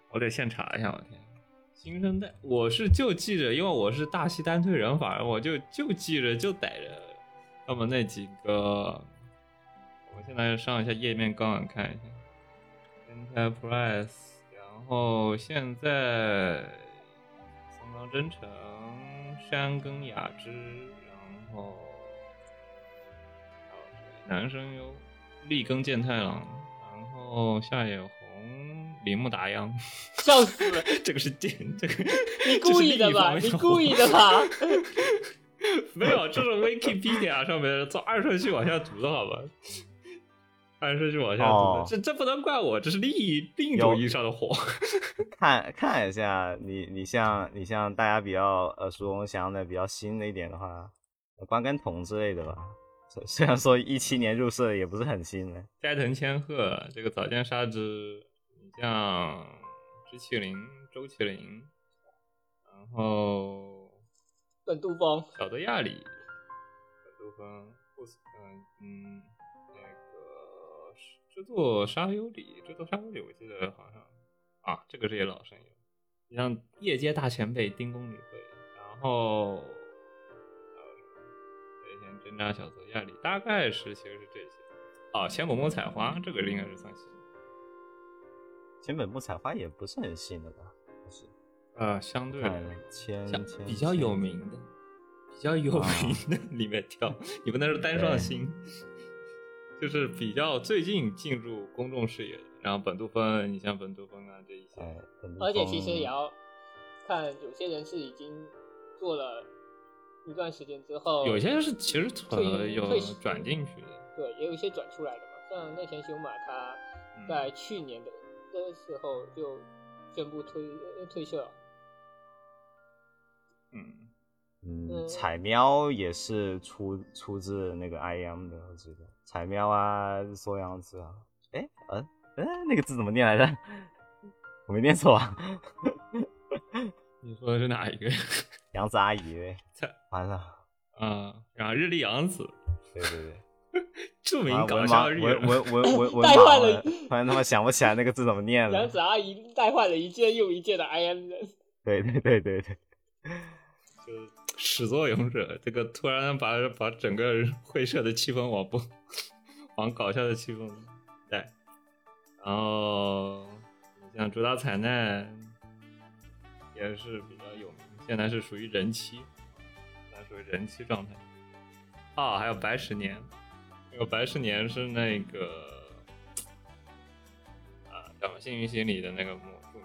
[SPEAKER 1] 我得现查一下，我天，新生代，我是就记着，因为我是大西单推人法，我就就记着就逮着他们那几个，我现在上一下页面刚刚看一下，Enterprise，然后现在松冈真诚、山根雅之，然后还有谁男声优立根健太郎，然后夏野红、铃木达央，[LAUGHS]
[SPEAKER 2] 笑死了！[LAUGHS]
[SPEAKER 1] 这个是电，这个
[SPEAKER 2] 你故意的吧？你故意的吧？
[SPEAKER 1] 没有，这是 Wikipedia 上面照按顺序往下读的好吧？按顺序往下读的，
[SPEAKER 3] 哦
[SPEAKER 1] 这这不能怪我，这是另一另一种意义上的火。[LAUGHS]
[SPEAKER 3] 看看一下，你你像你像大家比较耳熟能详的、比较新的一点的话，关根瞳之类的吧。虽虽然说一七年入社也不是很新了，
[SPEAKER 1] 斋藤千鹤，这个早见沙织，你像知麒麟、周麒麟，然后
[SPEAKER 2] 本杜峰，
[SPEAKER 1] 小泽亚里、本杜峰、布斯，嗯嗯，那个制作沙优里，制作沙优里，我记得好像啊，这个是也老声优，你像业界大前辈丁宫理惠，然后这些针扎小泽亚里，大概是其实是这些。哦，千本木采花，这个应该是算新的。
[SPEAKER 3] 千本木采花也不是很新的吧？不是，
[SPEAKER 1] 呃，相对来
[SPEAKER 3] 千
[SPEAKER 1] 比较有名的，比较有名的 [LAUGHS] 里面挑，你不能说单双新，就是比较最近进入公众视野的。然后本杜芬，你像本杜芬啊这一些，
[SPEAKER 2] 而且其实也要看有些人是已经做了一段时间之后，
[SPEAKER 1] 有些人是其实
[SPEAKER 2] 退
[SPEAKER 1] 呃有
[SPEAKER 2] 退
[SPEAKER 1] 转进去的。
[SPEAKER 2] 对，也有一些转出来的嘛，像内田修马他
[SPEAKER 1] 嗯
[SPEAKER 2] 在去年的的时候就宣布退呃退社了。
[SPEAKER 1] 嗯，
[SPEAKER 3] 嗯，
[SPEAKER 2] 嗯
[SPEAKER 3] 彩喵也是出出自那个 I M 的，我记得彩喵啊，缩阳子啊，哎，呃，呃，那个字怎么念来着？[LAUGHS] 我没念错啊，[LAUGHS]
[SPEAKER 1] 你说的是哪一个？
[SPEAKER 3] 杨子阿姨 [LAUGHS] 完了，
[SPEAKER 1] 嗯，然后日历杨子，
[SPEAKER 3] 对对对。
[SPEAKER 1] 著名搞笑日
[SPEAKER 3] 盲文文文 [LAUGHS] 文文
[SPEAKER 2] 带坏了，
[SPEAKER 3] 突然他妈想不起来那个字怎么念了。
[SPEAKER 2] 杨子阿姨带坏了一届又一届的 I M 人，[LAUGHS]
[SPEAKER 3] 对对对对对，
[SPEAKER 1] 就始作俑者，这个突然把把整个会社的气氛往不往搞笑的气氛带，然后像主打彩奈也是比现在是属于人妻，现在属于人妻状态。啊，还有白十年，那个白十年是那个啊，叫什么《幸运星》里的那个魔术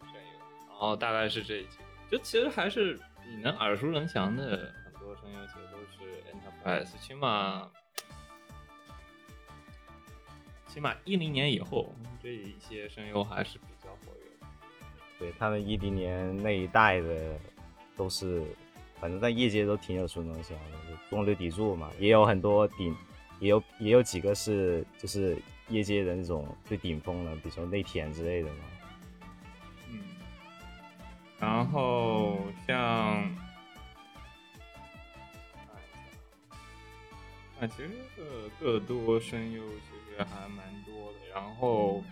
[SPEAKER 1] 声优，然后大概是这一期，就其实还是你能耳熟能详的很多声优，其实都是 Enterprise，起码起码一零年以后，这一些声优还是比较活跃的。
[SPEAKER 3] 对他们一零年那一代的都是，反正在业界都挺有熟能详的，就中流砥柱嘛，也有很多顶，也有也有几个是就是业界的那种最顶峰的，比如说内田之类的嘛。
[SPEAKER 1] 嗯，然后像，啊，其实各各多声优其实还蛮多的。然后，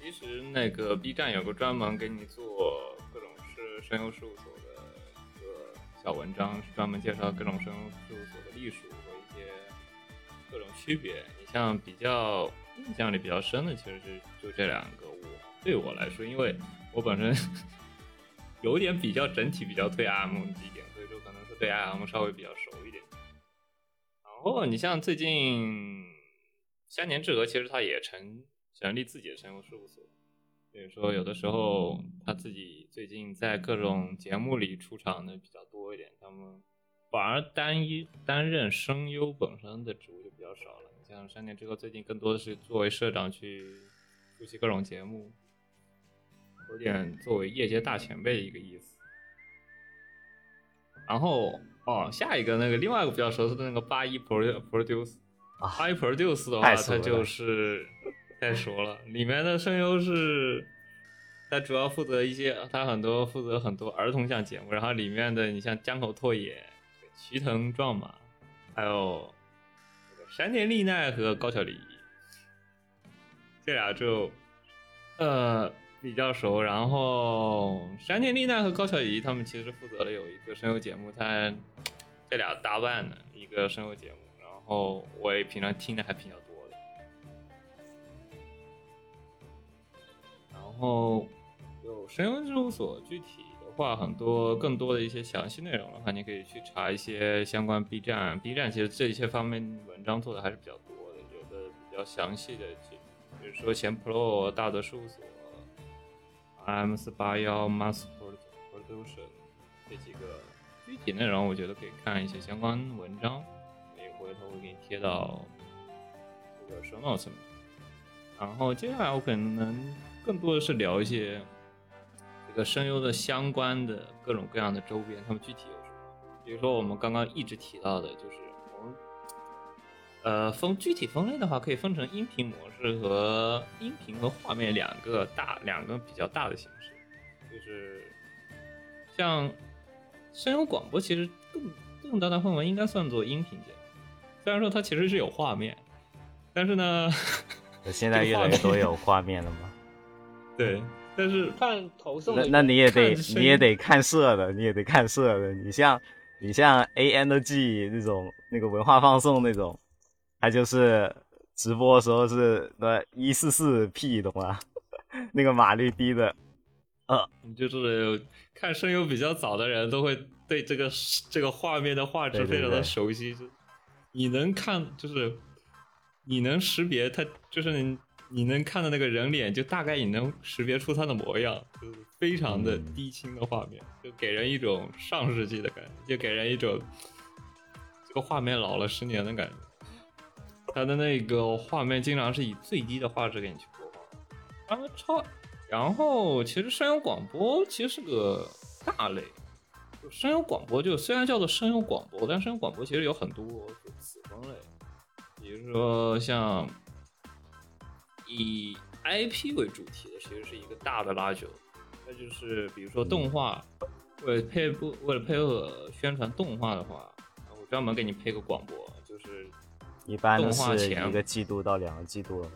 [SPEAKER 1] 其实那个 B 站有个专门给你做各种是声优事务所的一个小文章，是专门介绍各种声优事务所的隶属和一些各种区别。你像比较印象里比较深的，其实是就这两个。我对我来说，因为我本身 [LAUGHS] 有点比较整体比较对 RM 几点，所以说可能是对 RM 稍微比较熟一点。然后你像最近三年之和，其实他也成成立自己的声优事务所，所以说有的时候他自己最近在各种节目里出场的比较多一点，他们反而单一担任声优本身的职务就比较少了。像山田之后最近更多的是作为社长去出席各种节目，有点作为业界大前辈的一个意思。然后哦，下一个那个另外一个比较熟悉的那个八一 Pro Produce，
[SPEAKER 3] 啊
[SPEAKER 1] 八一 Produce 的话，
[SPEAKER 3] 太熟了
[SPEAKER 1] 它就是 [LAUGHS] 太熟了，里面的声优是。他主要负责一些，他很多负责很多儿童向节目，然后里面的你像江口拓也、齐藤壮马，还有山田丽奈和高桥李依，这俩就呃比较熟。然后山田丽奈和高桥李依他们其实负责了有一个声优节目，他这俩搭伴的一个声优节目，然后我也平常听的还比较多然后有声优事务所，具体的话，很多更多的一些详细内容的话，你可以去查一些相关 B 站，B 站其实这些方面文章做的还是比较多的，有的比较详细的，比如说前 Pro 大德事务所、M 四八幺 Mass Production 这几个具体内容，我觉得可以看一些相关文章，也回头会给你贴到这个 show notes 里面。然后接下来我可能更多的是聊一些这个声优的相关的各种各样的周边，他们具体有什么？比如说我们刚刚一直提到的，就是我们呃分具体分类的话，可以分成音频模式和音频和画面两个大两个比较大的形式，就是像声优广播，其实更更大大范围应该算作音频节目，虽然说它其实是有画面，但是呢。[LAUGHS]
[SPEAKER 3] 现在越来越多有画面了吗？
[SPEAKER 1] 对，但是
[SPEAKER 2] 看投送
[SPEAKER 3] 那那你也得你也得看色的，你也得看色的。你像你像 A N G 那种那个文化放送那种，它就是直播的时候是那一四四 P 懂吗？[LAUGHS] 那个码率低的，
[SPEAKER 1] 就是看声优比较早的人都会对这个这个画面的画质非常的
[SPEAKER 3] 对
[SPEAKER 1] 熟悉，就你能看就是你能识别它，就是你能看到那个人脸，就大概你能识别出他的模样，就是非常的低清的画面，就给人一种上世纪的感觉，就给人一种这个画面老了十年的感觉。它的那个画面经常是以最低的画质给你去播放，然后超，然后其实声优广播其实是个大类，就声优广播就虽然叫做声优广播，但声优广播其实有很多子分类，比如说像以 IP 为主题的，其实是一个大的拉九，那就是比如说动画，为了配不为了配合宣传动画的话，我专门给你配个广播，就是
[SPEAKER 3] 一般都
[SPEAKER 1] 动画
[SPEAKER 3] 是
[SPEAKER 1] 前
[SPEAKER 3] 一个季度到两个季度了。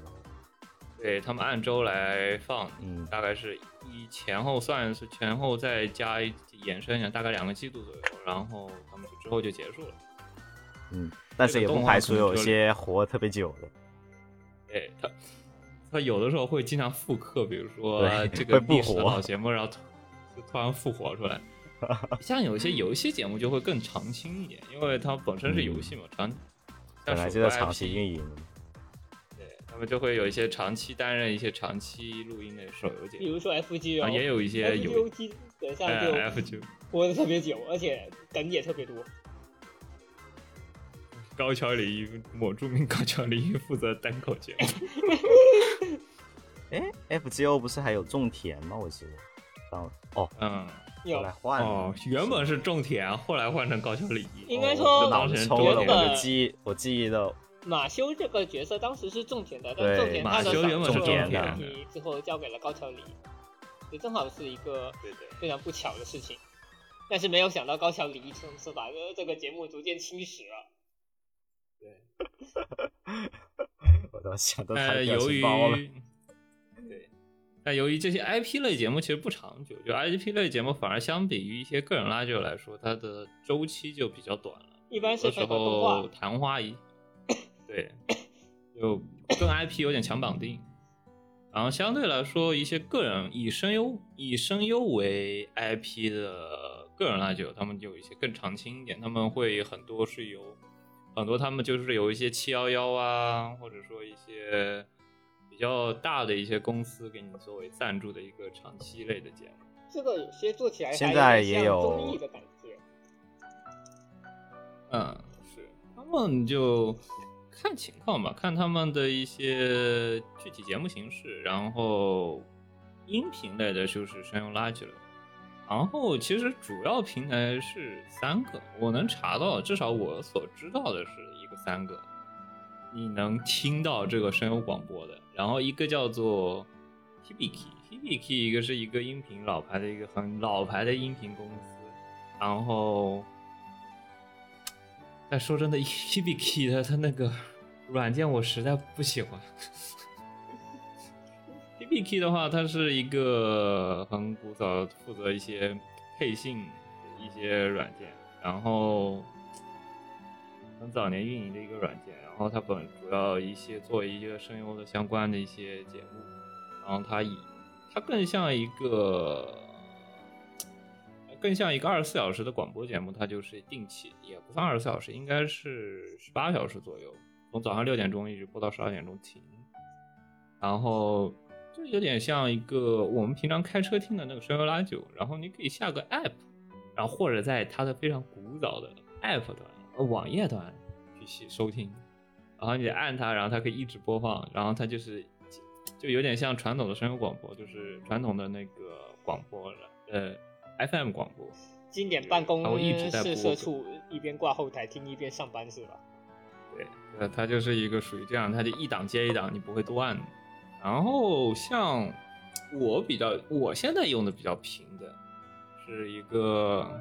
[SPEAKER 1] 对他们按周来放，
[SPEAKER 3] 嗯
[SPEAKER 1] 大概是一前后算是前后再加一衍生一下，大概两个季度左右，然后他们之后就结束了。
[SPEAKER 3] 嗯，但是也不排除有一些活特别久的。
[SPEAKER 1] 对他，他有的时候会经常复刻，比如说这个历史的老节目，然后突就突然复活出来。[LAUGHS] 像有一些游戏节目就会更长青一点，因为它本身是游戏嘛，长
[SPEAKER 3] 嗯本来就在长期运营。
[SPEAKER 1] 对他们就会有一些长期担任一些长期录音的手游节目，
[SPEAKER 2] 比如说 FG 哦，
[SPEAKER 1] 啊也有一些
[SPEAKER 2] FGO
[SPEAKER 1] 有
[SPEAKER 2] 基本上
[SPEAKER 1] 哎
[SPEAKER 2] 就
[SPEAKER 1] F 九
[SPEAKER 2] 播的特别久，而且梗也特别多。
[SPEAKER 1] 高桥李依某著名高桥李依负责单口节目，[LAUGHS]
[SPEAKER 3] 哎，FGO 不是还有种田吗？我记得。当哦，
[SPEAKER 1] 嗯，
[SPEAKER 3] 来换。
[SPEAKER 1] 哦，原本是种田，后来换成高桥李依，
[SPEAKER 2] 应该
[SPEAKER 3] 哦
[SPEAKER 2] 说
[SPEAKER 1] 当成
[SPEAKER 3] 子抽了，我的记忆，我记忆的
[SPEAKER 2] 马修这个角色当时是种田的，但
[SPEAKER 3] 对
[SPEAKER 2] 种田他的
[SPEAKER 1] 马修原本
[SPEAKER 3] 是种田
[SPEAKER 1] 的
[SPEAKER 2] 问题之后交给了高桥李，也正好是一个
[SPEAKER 1] 对对。
[SPEAKER 2] 非常不巧的事情。但是没有想到高桥李从此把这个节目逐渐侵蚀了。[LAUGHS]
[SPEAKER 3] 我都想到
[SPEAKER 1] 但
[SPEAKER 3] 他的表
[SPEAKER 1] 由于
[SPEAKER 3] 情包了。
[SPEAKER 1] 对，但由于这些 IP 类节目其实不长久，就 IP 类节目反而相比于一些个人拉九来说，它的周期就比较短了。
[SPEAKER 2] 一般
[SPEAKER 1] 时候
[SPEAKER 2] 画，
[SPEAKER 1] 昙花一，[LAUGHS] 对，就跟 IP 有点强绑定。然后相对来说，一些个人以声优以声优为 IP 的个人拉九，他们就有一些更长青一点，他们会很多是由很多他们就是有一些七幺幺啊，或者说一些比较大的一些公司给你作为赞助的一个长期类的节目。
[SPEAKER 2] 这个有些做起来
[SPEAKER 3] 现在也有
[SPEAKER 2] 综艺的感觉。
[SPEAKER 1] 嗯，是，他们就看情况吧，看他们的一些具体节目形式，然后音频类的就是商用垃圾了。然后其实主要平台是三个，我能查到，至少我所知道的是一个三个，你能听到这个声优广播的。然后一个叫做 Hibiki，Hibiki 一个是一个音频老牌的一个很老牌的音频公司，然后。但说真的，[LAUGHS] Hibiki 的它那个软件我实在不喜欢。B K 的话，它是一个很古早，负责一些配信一些软件，然后很早年运营的一个软件。然后它本主要一些做一些声优的相关的一些节目，然后它以它更像一个。更像一个二十四小时的广播节目，它就是定期，也不算二十四小时，应该是十八小时左右，从早上六点钟一直播到十二点钟停。然后就有点像一个我们平常开车听的那个声优拉九，然后你可以下个 app，然后或者在它的非常古早的 app 端、呃网页端去收听，然后你按它，然后它可以一直播放，然后它就是就有点像传统的声优广播，就是传统的那个广播了，呃。FM 广播，
[SPEAKER 2] 经典办公
[SPEAKER 1] 它会一直在播
[SPEAKER 2] 室社畜一边挂后台听一边上班是吧？
[SPEAKER 1] 对，呃，它就是一个属于这样，它就一档接一档，你不会断。然后像我比较，我现在用的比较频的，是一个，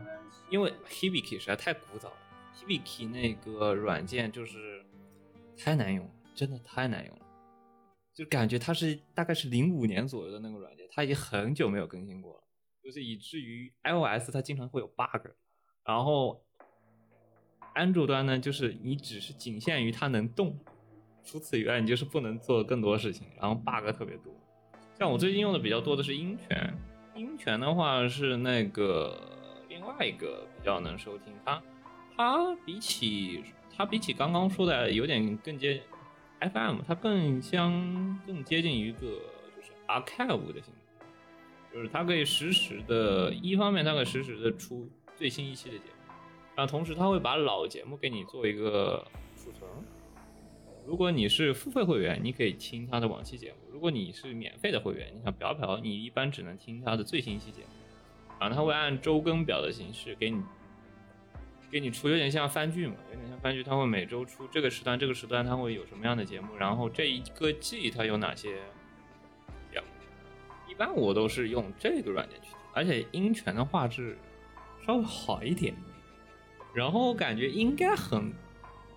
[SPEAKER 1] 因为 Hibiki 实在太古早了，Hibiki 那个软件就是太难用了，真的太难用了，就感觉它是大概是零五年左右的那个软件，它已经很久没有更新过了。就是以至于 iOS 它经常会有 bug，然后安卓端呢，就是你只是仅限于它能动，除此以外你就是不能做更多事情，然后 bug 特别多。像我最近用的比较多的是音泉，音泉的话是那个另外一个比较能收听，它它比起它比起刚刚说的有点更接 FM，它更相更接近一个就是 archive 的形式。就是它可以实时的，一方面它可以实时的出最新一期的节目，然后同时它会把老节目给你做一个储存。如果你是付费会员，你可以听他的往期节目；如果你是免费的会员，你像表表，你一般只能听他的最新一期节目。然后他会按周更表的形式给你给你出，有点像番剧嘛，有点像番剧，他会每周出这个时段，这个时段他会有什么样的节目，然后这一个季它有哪些。一般我都是用这个软件去听，而且音泉的画质稍微好一点，然后我感觉应该很，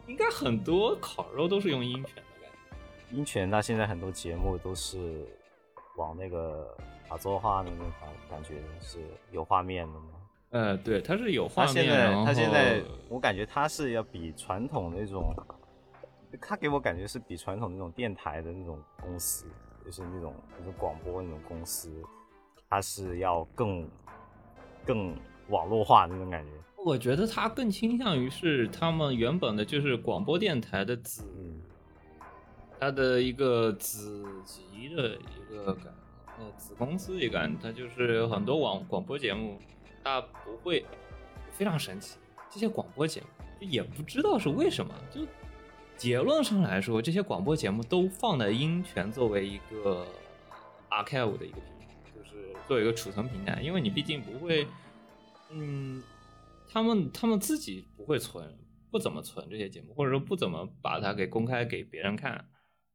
[SPEAKER 1] 应该很多烤肉都是用鹰犬的感觉。
[SPEAKER 3] 鹰犬它现在很多节目都是往那个打作画的那种感感觉是有画面的吗？
[SPEAKER 1] 呃，对，它是有画面。
[SPEAKER 3] 它现在它现在我感觉它是要比传统那种，它给我感觉是比传统那种电台的那种公司。就是那种那种广播那种公司，它是要更更网络化的那种感觉。
[SPEAKER 1] 我觉得他更倾向于是他们原本的就是广播电台的子，它的一个子集的一个感，呃，子公司一个，它就是有很多网广播节目，它不会非常神奇。这些广播节目也不知道是为什么就。结论上来说，这些广播节目都放在音泉作为一个 archive 的一个平台，就是作为一个储存平台。因为你毕竟不会，嗯，他们他们自己不会存，不怎么存这些节目，或者说不怎么把它给公开给别人看。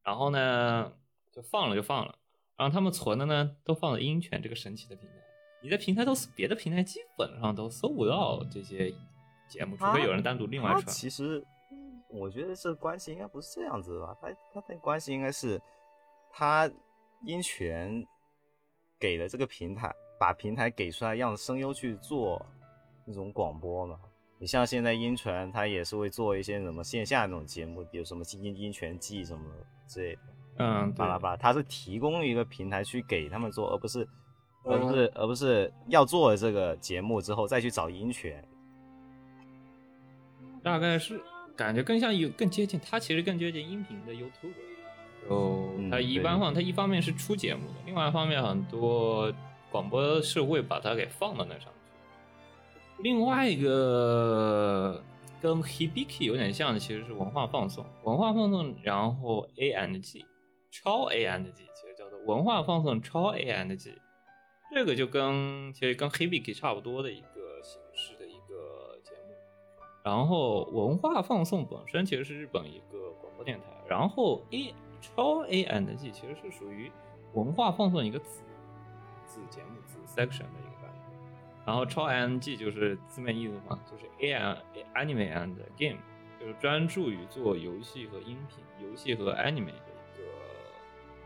[SPEAKER 1] 然后呢，就放了就放了。然后他们存的呢，都放在音泉这个神奇的平台。你在平台都别的平台基本上都搜不到这些节目，除非有人单独另外传。
[SPEAKER 3] 其实。我觉得这关系应该不是这样子吧？他他的关系应该是，他音泉给了这个平台，把平台给出来，让声优去做那种广播嘛。你像现在音泉，他也是会做一些什么线下那种节目，比如什么音音泉记什么之类的。
[SPEAKER 1] 嗯，
[SPEAKER 3] 巴拉巴拉，他是提供一个平台去给他们做，而不是而不是而不是要做了这个节目之后再去找音泉。
[SPEAKER 1] 大概是。感觉更像有更接近，它其实更接近音频的 YouTube，就
[SPEAKER 3] 嗯
[SPEAKER 1] 它一般放，它一方面是出节目的，另外一方面很多广播是会把它给放到那上去。另外一个跟 Hibiki 有点像的，其实是文化放送，文化放送，然后 A and G，超 A and G，其实叫做文化放送超 A and G，这个就跟其实跟 Hibiki 差不多的一个形式的一个节目。然后文化放送本身其实是日本一个广播电台，然后 A 超 A and G 其实是属于文化放送一个子子节目子 section 的一个，然后超 ANG 就是字面意思嘛，就是 A and anime and game，就是专注于做游戏和音频、游戏和 anime 的一个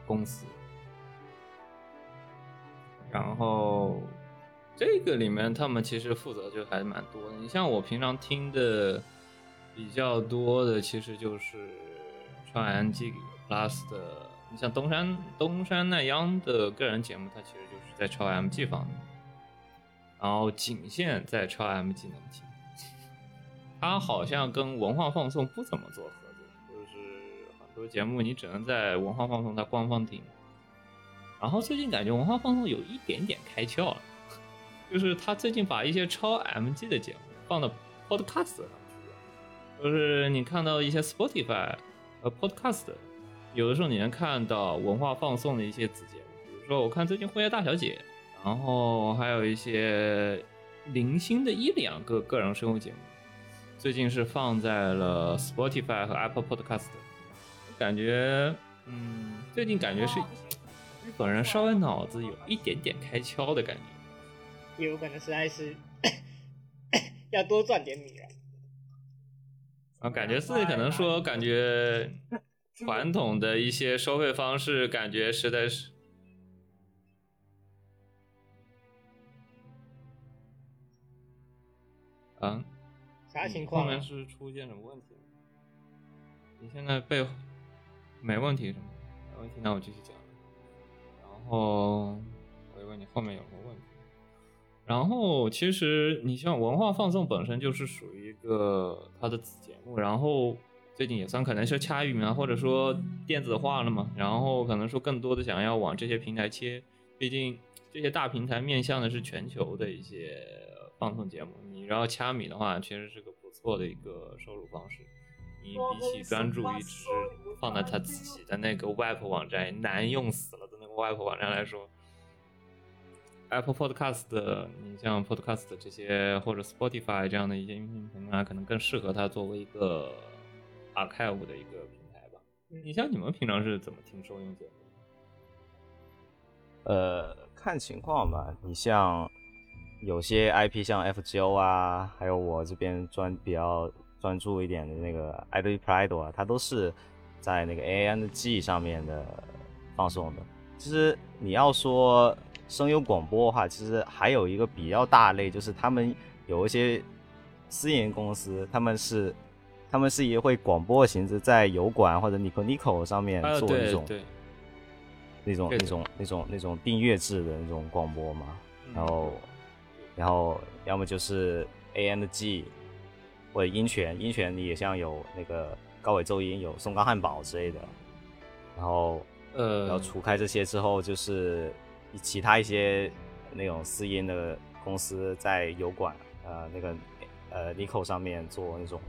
[SPEAKER 1] 公司。然后这个里面他们其实负责就还蛮多的。你像我平常听的比较多的，其实就是川 NG Plus 的。你像东山东山奈央的个人节目，它其实就是在超 MG 方面，然后仅限在超 MG 能听。它好像跟文化放送不怎么做合作，就是很多节目你只能在文化放送它官方听。然后最近感觉文化放送有一点点开窍了，就是他最近把一些超 MG 的节目放到 Podcast 上，就是你看到一些 Spotify 和 Podcast，有的时候你能看到文化放送的一些子节目，比如说我看最近《辉夜大小姐》，然后还有一些零星的一两个个人生活节目，最近是放在了 Spotify 和 Apple Podcast，感觉嗯，最近感觉是。日本人稍微脑子有一点点开窍的感觉，
[SPEAKER 2] 也有可能实在是要多赚点米了。
[SPEAKER 1] 啊，感觉是可能说，感觉 [LAUGHS] 传统的一些收费方式，感觉实在是啊，
[SPEAKER 2] 啥情况、啊？
[SPEAKER 1] 后面是出现什么问题？你现在背没问题是吗？没问题，那我继续讲。然后我就问你后面有什么问题。然后其实你像文化放送本身就是属于一个它的子节目，然后最近也算可能是掐域名啊，或者说电子化了嘛，然后可能说更多的想要往这些平台切，毕竟这些大平台面向的是全球的一些放送节目，你然后掐米的话，确实是个不错的一个收入方式。你比起专注于只是放在他自己的那个 web 网站难用死了的那个 web 网站来说，Apple Podcast 的你像 Podcast 这些或者 Spotify 这样的一些音频平台，可能更适合它作为一个 archive 的一个平台吧。你像你们平常是怎么听收音节目？
[SPEAKER 3] 呃，看情况吧。你像有些 IP 像 FGO 啊，还有我这边专比较。专注一点的那个 Idol Pride 啊，它都是在那个 A N G 上面的放送的。其实你要说声优广播的话，其实还有一个比较大类，就是他们有一些私营公司，他们是他们是也会广播的形式在油管或者 Nico Nico 上面做一种、
[SPEAKER 1] 对
[SPEAKER 3] 那种那种那种那种订阅制的那种广播嘛。然后然后要么就是 A N G。或者音泉，音泉你也像有那个高尾奏音，有松冈汉堡之类的，然后
[SPEAKER 1] 呃，
[SPEAKER 3] 然后除开这些之后，就是其他一些那种私音的公司在油管呃那个呃 Nico 上面做那种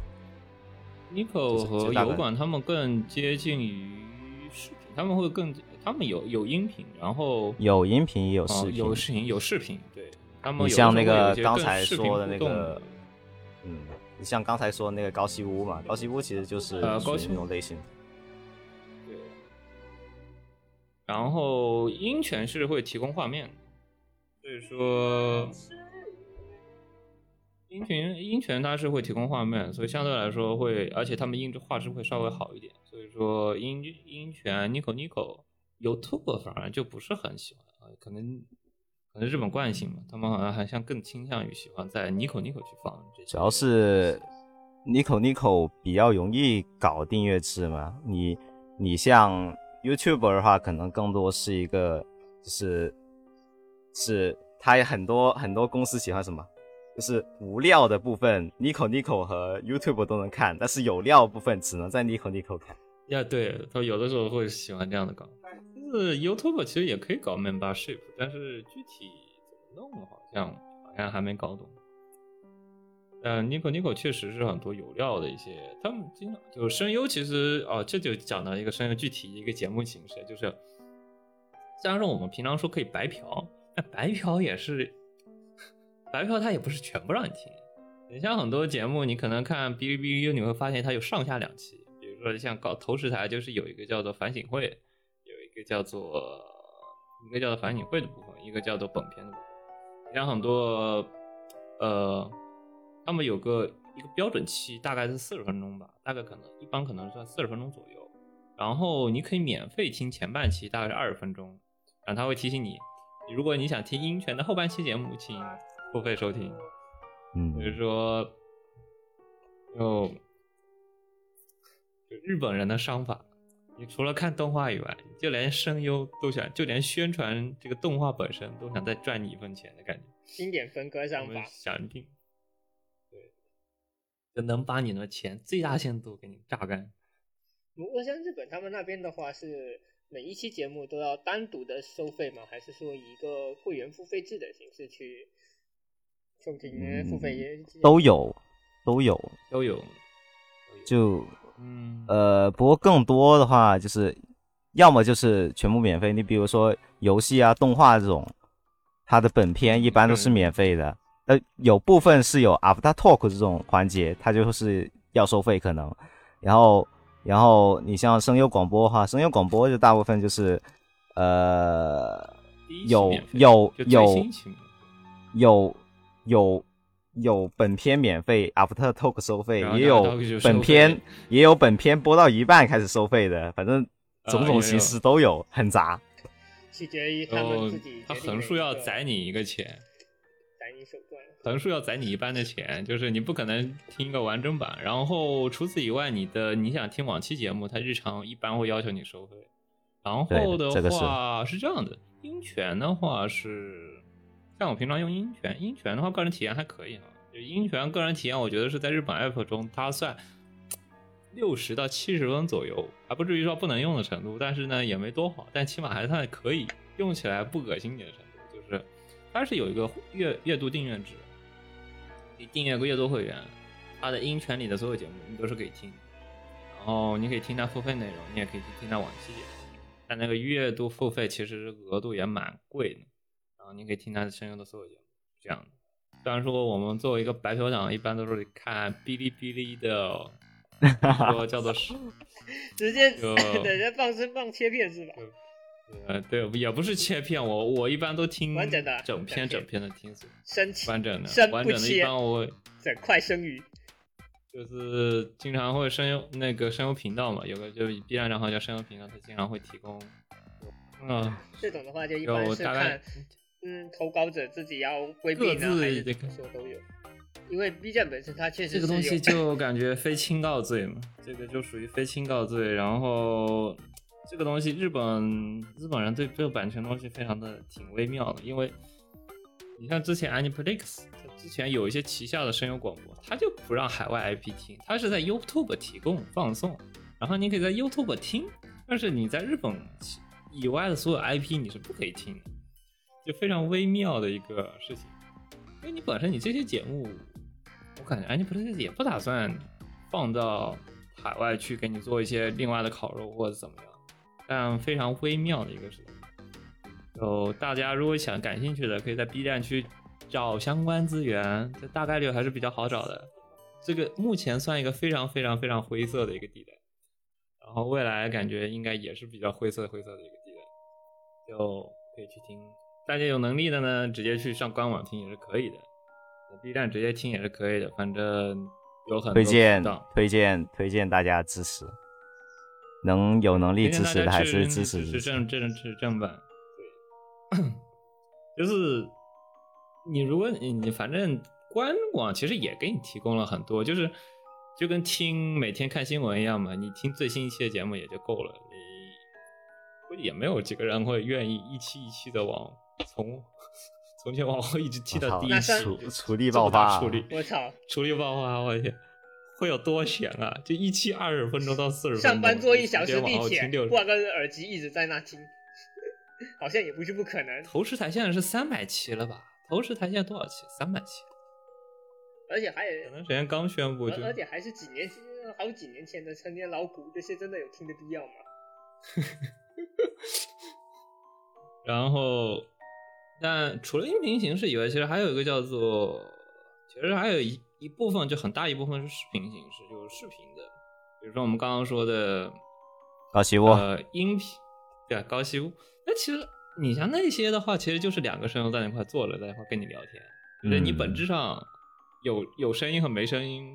[SPEAKER 1] Nico 和油管，他们更接近于视频，他们会更他们有有音频，然后
[SPEAKER 3] 有音频也有视
[SPEAKER 1] 频，有视频有视频，对他们
[SPEAKER 3] 你像那个刚才说的那个，嗯。你像刚才说那个高西屋嘛，高西屋其实就是
[SPEAKER 1] 呃高西
[SPEAKER 3] 那种类型。
[SPEAKER 1] 对。然后音泉是会提供画面，所以说音泉音泉它是会提供画面，所以相对来说会，而且他们音质画质会稍微好一点。所以说音音泉 Nico Nico YouTube 反而就不是很喜欢啊，可能。可能日本惯性嘛，他们好像还像更倾向于喜欢在 Nico Nico 去放这些。
[SPEAKER 3] 主要是 Nico Nico 比较容易搞订阅制嘛，你你像 YouTube 的话，可能更多是一个就是是它很多很多公司喜欢什么，就是无料的部分 Nico Nico 和 YouTube 都能看，但是有料部分只能在 Nico Nico 看。
[SPEAKER 1] 呀，对他有的时候会喜欢这样的搞。是 YouTube 其实也可以搞 membership，但是具体怎么弄好像好像还没搞懂。嗯，Nico Nico 确实是很多有料的一些，他们经常就是声优，其实哦，这就讲到一个声优具体一个节目形式，就是虽然说我们平常说可以白嫖，但白嫖也是白嫖，它也不是全部让你听。你像很多节目，你可能看哔哩哔哩，你会发现它有上下两期，比如说像搞投石台，就是有一个叫做反省会，一个叫做一个叫做反省会的部分，一个叫做本片的部分。像很多呃。他们有个一个标准期，大概是四十分钟吧，大概可能一般可能算四十分钟左右。然后你可以免费听前半期，大概是二十分钟，然后他会提醒你，如果你想听音泉的后半期节目，请付费收听。
[SPEAKER 3] 嗯，
[SPEAKER 1] 比如说，就就日本人的商法，你除了看动画以外，就连声优都想，就连宣传这个动画本身都想再赚你一份钱的感觉。
[SPEAKER 2] 经典分割上吧，
[SPEAKER 1] 想听，对，就能把你的钱最大限度给你榨干。
[SPEAKER 2] 不过像日本他们那边的话，是每一期节目都要单独的收费吗？还是说以一个会员付费制的形式去收听呢？付费也
[SPEAKER 3] 都有，都有。
[SPEAKER 1] 都有，都有
[SPEAKER 3] 就
[SPEAKER 1] 嗯
[SPEAKER 3] 呃，不过更多的话就是，要么就是全部免费。你比如说游戏啊、动画这种，它的本片一般都是免费的。呃，有部分是有 after talk 这种环节，它就是要收费可能。然后，然后你像声优广播的话，声优广播就大部分就是，呃，有有有有有有本片免费，after talk 收费，也有本片也有本片播到一半开始收费的，反正种种形式都有，很杂。
[SPEAKER 2] 取决于他们自己
[SPEAKER 1] 他横竖要宰你一个钱，
[SPEAKER 2] 宰你手段。
[SPEAKER 1] 横竖要宰你一半的钱，就是你不可能听一个完整版。然后除此以外，你的你想听往期节目，他日常一般会要求你收费。然后的
[SPEAKER 3] 对这个是
[SPEAKER 1] 话是这样的，音泉的话是，像我平常用音泉，音泉的话个人体验还可以啊。就音泉个人体验，我觉得是在日本 app 中，它算 [TSK] 六十到七十分左右，还不至于说不能用的程度，但是呢也没多好，但起码还算可以用起来不恶心你的程度。就是它是有一个月月度订阅制，你订阅个月度会员，它的音泉里的所有节目你都是可以听，然后你可以听它付费内容，你也可以去听它往期节目。但那个月度付费其实额度也蛮贵的，后你可以听他声优的所有节目，这样的。虽然说我们作为一个白嫖党，一般都是看哔哩哔哩的，说叫做是，[LAUGHS]
[SPEAKER 2] 直接
[SPEAKER 1] 就 [LAUGHS]
[SPEAKER 2] 等着放声放切片是吧？
[SPEAKER 1] 呃，对，也不是切片，我我一般都听
[SPEAKER 2] 完整的
[SPEAKER 1] 整篇整篇的听，
[SPEAKER 2] 生
[SPEAKER 1] 完整的完整的，一般我会
[SPEAKER 2] 整块生鱼，
[SPEAKER 1] 就是经常会声优那个声优频道嘛，有个就是 B 站账号叫声优频道，它经常会提供，嗯，
[SPEAKER 2] 这种的话就一般是看嗯投稿者自己要规避呢，还
[SPEAKER 1] 个
[SPEAKER 2] 怎么说都有。因为 B 站本身它确实
[SPEAKER 1] 这个东西 [LAUGHS] 就感觉非亲告罪嘛，这个就属于非亲告罪。然后这个东西，日本日本人对这个版权东西非常的挺微妙的，因为你像之前 Aniplex，它之前有一些旗下的声优广播，它就不让海外 IP 听，它是在 YouTube 提供放送，然后你可以在 YouTube 听，但是你在日本以外的所有 IP 你是不可以听的，就非常微妙的一个事情。因为你本身你这些节目，我感觉 Aniplex 也不打算放到海外去给你做一些另外的烤肉或者怎么样，但非常微妙的一个事情。就大家如果想感兴趣的，可以在 B 站去找相关资源，这大概率还是比较好找的。这个目前算一个非常非常非常灰色的一个地带，然后未来感觉应该也是比较灰色灰色的一个地带，就可以去听。大家有能力的呢，直接去上官网听也是可以的，B 站直接听也是可以的，反正有很多
[SPEAKER 3] 推荐推荐推荐大家支持，能有能力支持的还是支持
[SPEAKER 1] 支
[SPEAKER 3] 支持。
[SPEAKER 1] 正正是正版，对，就是你如果你你反正官网其实也给你提供了很多，就是就跟听每天看新闻一样嘛，你听最新一期的节目也就够了，你估计也没有几个人会愿意一期一期的往从从前往后一直踢到第一期，
[SPEAKER 3] 处处力爆发，
[SPEAKER 1] 处理
[SPEAKER 2] 我操，
[SPEAKER 1] 处理爆发，我去，会有多闲啊？就一期二十分钟到四十分钟，
[SPEAKER 2] 上班坐一小时地铁挂个耳机一直在那听，[LAUGHS] 好像也不是不可能。
[SPEAKER 1] 投石台现在是三百期了吧？投石台现在多少期？三百期。
[SPEAKER 2] 而且还有
[SPEAKER 1] 前段时间刚宣布就，
[SPEAKER 2] 而而且还是几年前、好几年前的陈年老古，这些真的有听的必要吗？[LAUGHS]
[SPEAKER 1] 然后，但除了音频形式以外，其实还有一个叫做，其实还有一一部分就很大一部分是视频形式，就是视频的，比如说我们刚刚说的
[SPEAKER 3] 高希沃，
[SPEAKER 1] 呃音频，对啊，高希沃。那其实你像那些的话，其实就是两个声优在那块坐着，在那块跟你聊天，就是你本质上有有声音和没声音，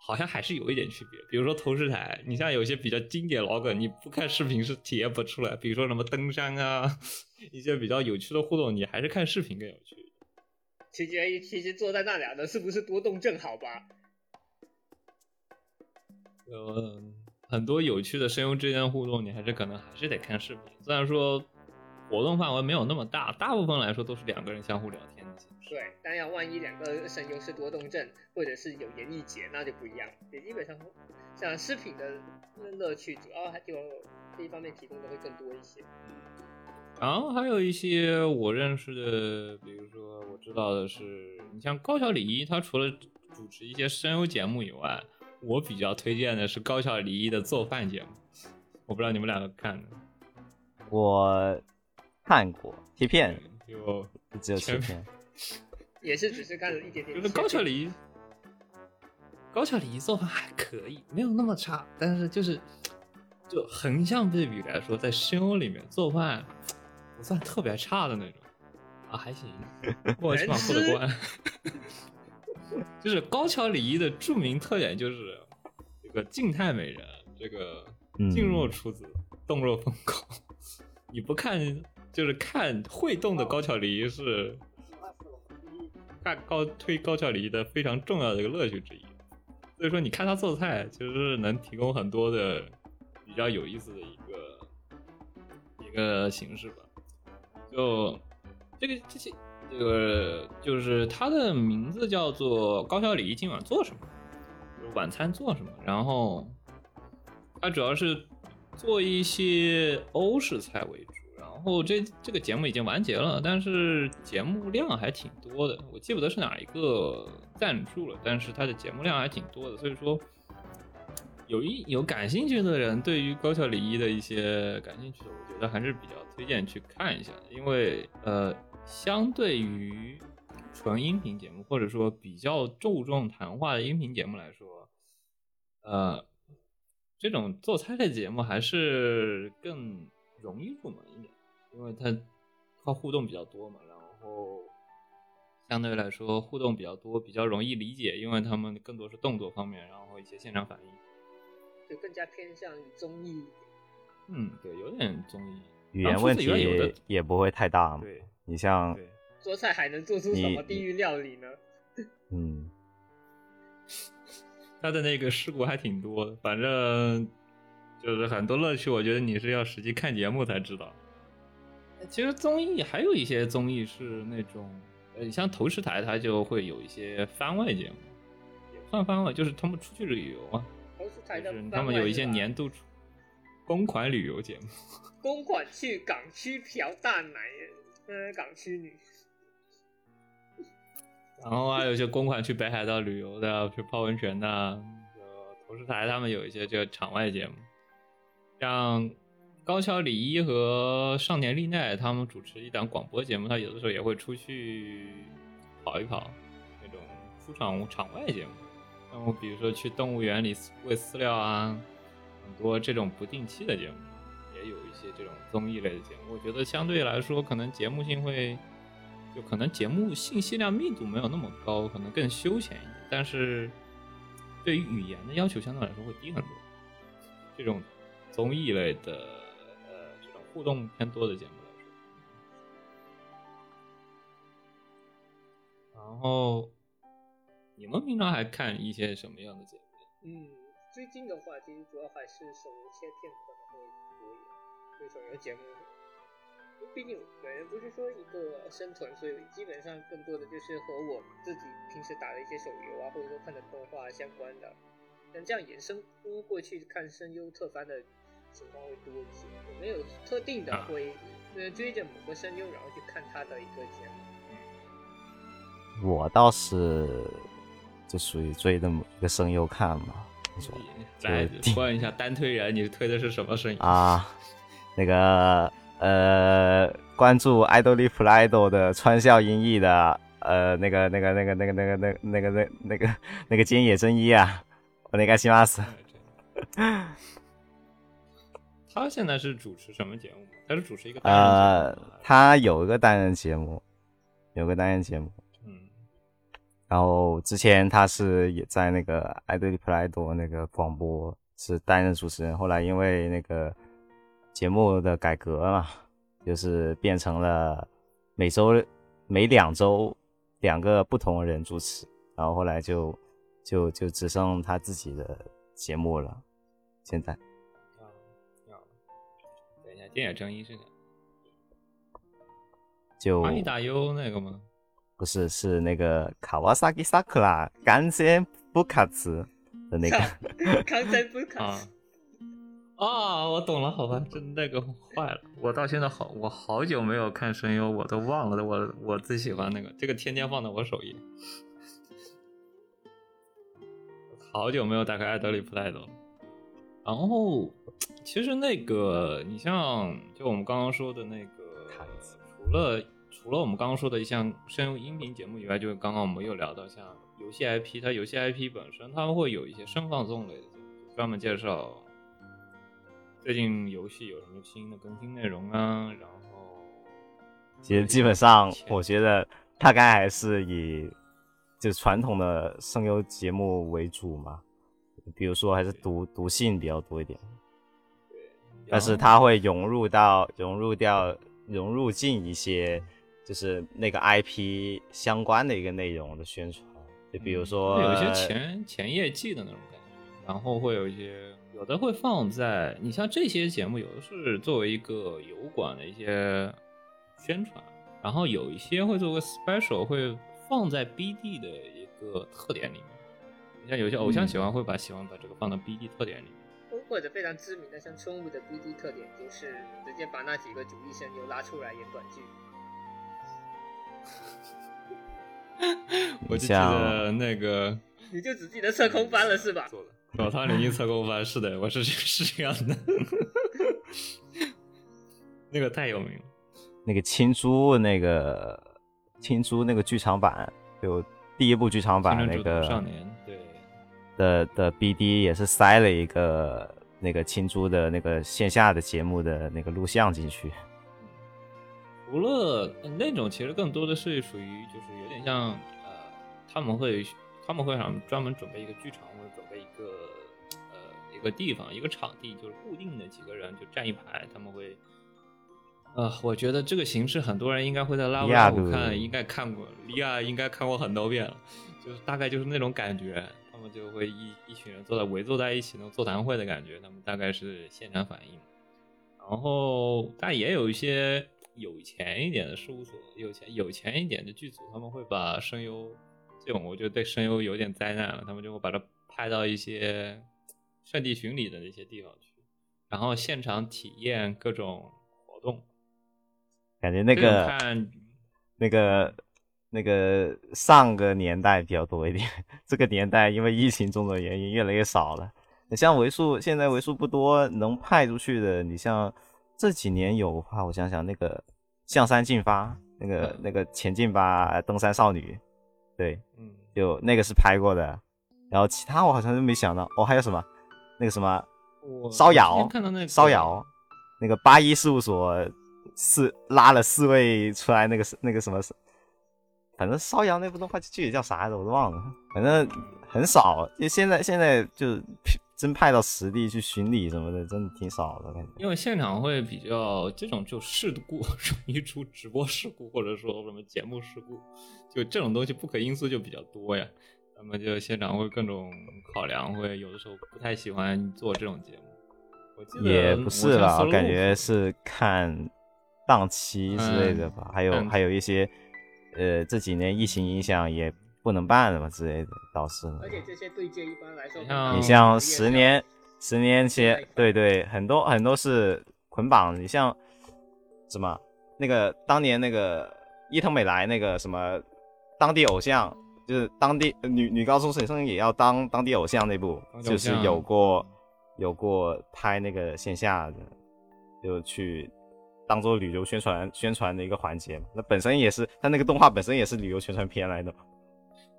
[SPEAKER 1] 好像还是有一点区别。比如说投石台，你像有些比较经典老梗，你不看视频是体验不出来。比如说什么登山啊，[LAUGHS] 一些比较有趣的互动，你还是看视频更有趣。
[SPEAKER 2] 取决于其实坐在那俩的是不是多动症好吧？
[SPEAKER 1] 呃，很多有趣的声优之间的互动，你还是可能还是得看视频。虽然说活动范围没有那么大，大部分来说都是两个人相互聊天的形式。
[SPEAKER 2] 对，但要万一两个声优是多动症，或者是有言语节，那就不一样。也基本上像视频的乐趣，主要还就这一方面提供的会更多一些。
[SPEAKER 1] 然后还有一些我认识的，比如说我知道的是，你像高桥李依，他除了主持一些声优节目以外，我比较推荐的是高桥李依的做饭节目。我不知道你们两个看的，
[SPEAKER 3] 我看过贴片，
[SPEAKER 1] 有
[SPEAKER 3] 只有贴片。
[SPEAKER 2] 也是只是看了一点点。
[SPEAKER 1] 就是高桥李依，高桥李依做饭还可以，没有那么差，但是就是就横向对比来说，在声优里面做饭不算特别差的那种啊，还行，我起码过得关。[LAUGHS] 就是高桥李一的著名特点就是这个静态美人，这个
[SPEAKER 3] 嗯
[SPEAKER 1] 静若处子，动若疯狗。[LAUGHS] 你不看，就是看会动的高桥梨是看高推高桥梨的非常重要的一个乐趣之一。所以说，你看他做菜，其实是能提供很多的比较有意思的一个一个形式吧。就这个这些这个就是它的名字叫做高桥李依今晚做什么，就是晚餐做什么。然后它主要是做一些欧式菜为主。然后这这个节目已经完结了，但是节目量还挺多的，我记不得是哪一个赞助了，但是它的节目量还挺多的，所以说有一有感兴趣的人，对于高桥李依的一些感兴趣的，我觉得还是比较推荐去看一下，因为呃，相对于纯音频节目或者说比较注重谈话的音频节目来说，呃，这种做菜类节目还是更容易入门一点。因为它靠互动比较多嘛，然后相对来说互动比较多，比较容易理解，因为他们更多是动作方面，然后一些现场反应，
[SPEAKER 2] 就更加偏向于综艺。
[SPEAKER 1] 嗯，对，有点综艺，
[SPEAKER 3] 语言问题也不会太大嘛。
[SPEAKER 1] 对
[SPEAKER 3] 你像，
[SPEAKER 1] 对，
[SPEAKER 2] 做菜还能做出什么地狱料理呢？[LAUGHS]
[SPEAKER 3] 嗯，[LAUGHS]
[SPEAKER 1] 他的那个事故还挺多的，反正就是很多乐趣，我觉得你是要实际看节目才知道。其实综艺还有一些综艺是那种，呃，像投石台，它就会有一些番外节目，也不算番外，就是他们出去旅游啊，
[SPEAKER 2] 都是台的
[SPEAKER 1] 就是他们有一些年度公款旅游节目。[LAUGHS]
[SPEAKER 2] 公款去港区嫖大奶，呃，港区女。
[SPEAKER 1] 然后还有一些公款去北海道旅游的，去泡温泉的，就投石台他们有一些这个场外节目，像高桥李依和上田丽奈他们主持一档广播节目，他有的时候也会出去跑一跑，那种出场场外节目。然后比如说去动物园里喂饲料啊，很多这种不定期的节目，也有一些这种综艺类的节目。我觉得相对来说，可能节目性会。就可能节目信息量密度没有那么高，可能更休闲一点，但是对于语言的要求相对来说会低很多。这种综艺类的互动偏多的节目来说，然后你们平常还看一些什么样的节目？
[SPEAKER 2] 嗯，最近的话，其实主要还是手游切片可能会多一点，对手游节目。毕竟本人不是说一个生存，所以基本上更多的就是和我自己平时打的一些手游啊，或者说看的动画相关的。但这样衍生过去看声优特番的情况会多一些，我没有特定的
[SPEAKER 1] 啊
[SPEAKER 2] 会呃追着某个声优然后去看他的一个节目。
[SPEAKER 3] 我倒是就属于追着某一个声优看嘛，那种
[SPEAKER 1] 来
[SPEAKER 3] 就
[SPEAKER 1] 问一下单推人，你推的是什么声音？
[SPEAKER 3] 啊，那个呃，关注爱豆利普拉爱豆的川校音译的呃，那个那个那个那个那个那个那个那那个那个菅野真一啊，我那个西马斯，
[SPEAKER 1] 他现在是主持什么节目吗？他是主持一个单人节目
[SPEAKER 3] 呃，他有一个单人节目，有个单人节目。
[SPEAKER 1] 嗯，
[SPEAKER 3] 然后之前他是也在那个爱德里普莱多那个广播是担任主持人，后来因为那个节目的改革嘛，就是变成了每周每两周两个不同人主持，然后后来就就就只剩他自己的节目了。现在
[SPEAKER 1] 电野真一是哪？
[SPEAKER 3] 就
[SPEAKER 1] 阿伊大优那个吗？
[SPEAKER 3] 不是是那个卡瓦萨基萨克拉干森布卡茨的那个。[LAUGHS]
[SPEAKER 2] 康森布卡
[SPEAKER 1] 啊啊，我懂了，好吧，真那个坏了，我到现在好，我好久没有看声优，我都忘了我我最喜欢那个，这个天天放在我首页，好久没有打开艾德里普莱德了。然后，其实那个，你像就我们刚刚说的那个，除了除了我们刚刚说的像声优音频节目以外，就是刚刚我们又聊到像游戏 IP，它游戏 IP 本身它会有一些声放送类的节目，专门介绍最近游戏有什么新的更新内容啊，然后
[SPEAKER 3] 其实基本上，我觉得大概还是以就传统的声优节目为主嘛，比如说还是读读信比较多一点，但是它会融入到融入掉融入进一些就是那个 IP 相关的一个内容的宣传，就比如说
[SPEAKER 1] 会有一些前前业绩的那种感觉，然后会有一些有的会放在你像这些节目，有的是作为一个油管的一些宣传，然后有一些会做个 special 会放在 BD 的一个特点里面。你像有些偶像喜欢会把喜欢把这个放到 BD 特点里面。
[SPEAKER 2] 或者非常知名的像春雾的 BD 特点，就是直接把那几个主力声优拉出来演短剧。[LAUGHS]
[SPEAKER 1] 我就记得那个 [LAUGHS]
[SPEAKER 2] 你就只记得侧空翻了是吧？
[SPEAKER 1] 做的手套领域侧空翻，是的，我是是这样的，[LAUGHS] 那个太有名了。
[SPEAKER 3] 那个青珠那个青珠那个剧场版，就第一部剧场版那个
[SPEAKER 1] 少年，对，
[SPEAKER 3] 的的 BD 也是塞了一个那个青珠的那个线下的节目的那个录像进去。
[SPEAKER 1] 除了呃那种，其实更多的是属于就是有点像呃，他们会他们会想专门准备一个剧场或者准备一个呃一个地方一个场地，就是固定的几个人就站一排，他们会。呃，我觉得这个形式很多人应该会在拉布拉
[SPEAKER 3] 利亚
[SPEAKER 1] 看，应该看过，利亚应该看过很多遍了，就是大概就是那种感觉，他们就会一一群人坐在围坐在一起那种座谈会的感觉，他们大概是现场反应。然后，但也有一些有钱一点的事务所，有钱有钱一点的剧组，他们会把声优这种，我觉得对声优有点灾难了，他们就会把它派到一些圣地巡礼的那些地方去，然后现场体验各种活动。
[SPEAKER 3] 感觉那个
[SPEAKER 1] 看
[SPEAKER 3] 那个那个上个年代比较多一点，[LAUGHS] 这个年代因为疫情种种原因越来越少了。你像为数现在为数不多能派出去的，你像这几年有的话，我想想那个象山进发，那个
[SPEAKER 1] 嗯
[SPEAKER 3] 那个前进吧登山少女，对，
[SPEAKER 1] 嗯，
[SPEAKER 3] 就那个是拍过的。然后其他我好像就没想到哦，还有什么那个什么
[SPEAKER 1] 我
[SPEAKER 3] 烧窑
[SPEAKER 1] 看到那个
[SPEAKER 3] 烧窑，那个八一事务所四拉了四位出来，那个是那个什么，反正烧窑那部动画具体叫啥来着我都忘了，反正很少。就现在现在就真派到实地去巡礼什么的，真的挺少的感觉。
[SPEAKER 1] 因为现场会比较这种就事故 [LAUGHS] 容易出直播事故，或者说什么节目事故，就这种东西不可因素就比较多呀。那么就现场会各种考量，会有的时候不太喜欢做这种节目。我记得
[SPEAKER 3] 也不是啦，我感觉是看档期之类的吧，还有
[SPEAKER 1] 嗯
[SPEAKER 3] 还有一些呃这几年疫情影响也不能办了嘛之类的，导致了
[SPEAKER 2] 而且这些对接一般来说，
[SPEAKER 1] 像
[SPEAKER 3] 你像十年十年前，对对，很多很多是捆绑。你像什么那个当年那个伊藤美来那个什么当地偶像，就是当地女女高中生也要当当地偶像那部就是有过有过拍那个线下的，就去当做旅游宣传宣传的一个环节嘛。那本身也是，它那个动画本身也是旅游宣传片来的嘛。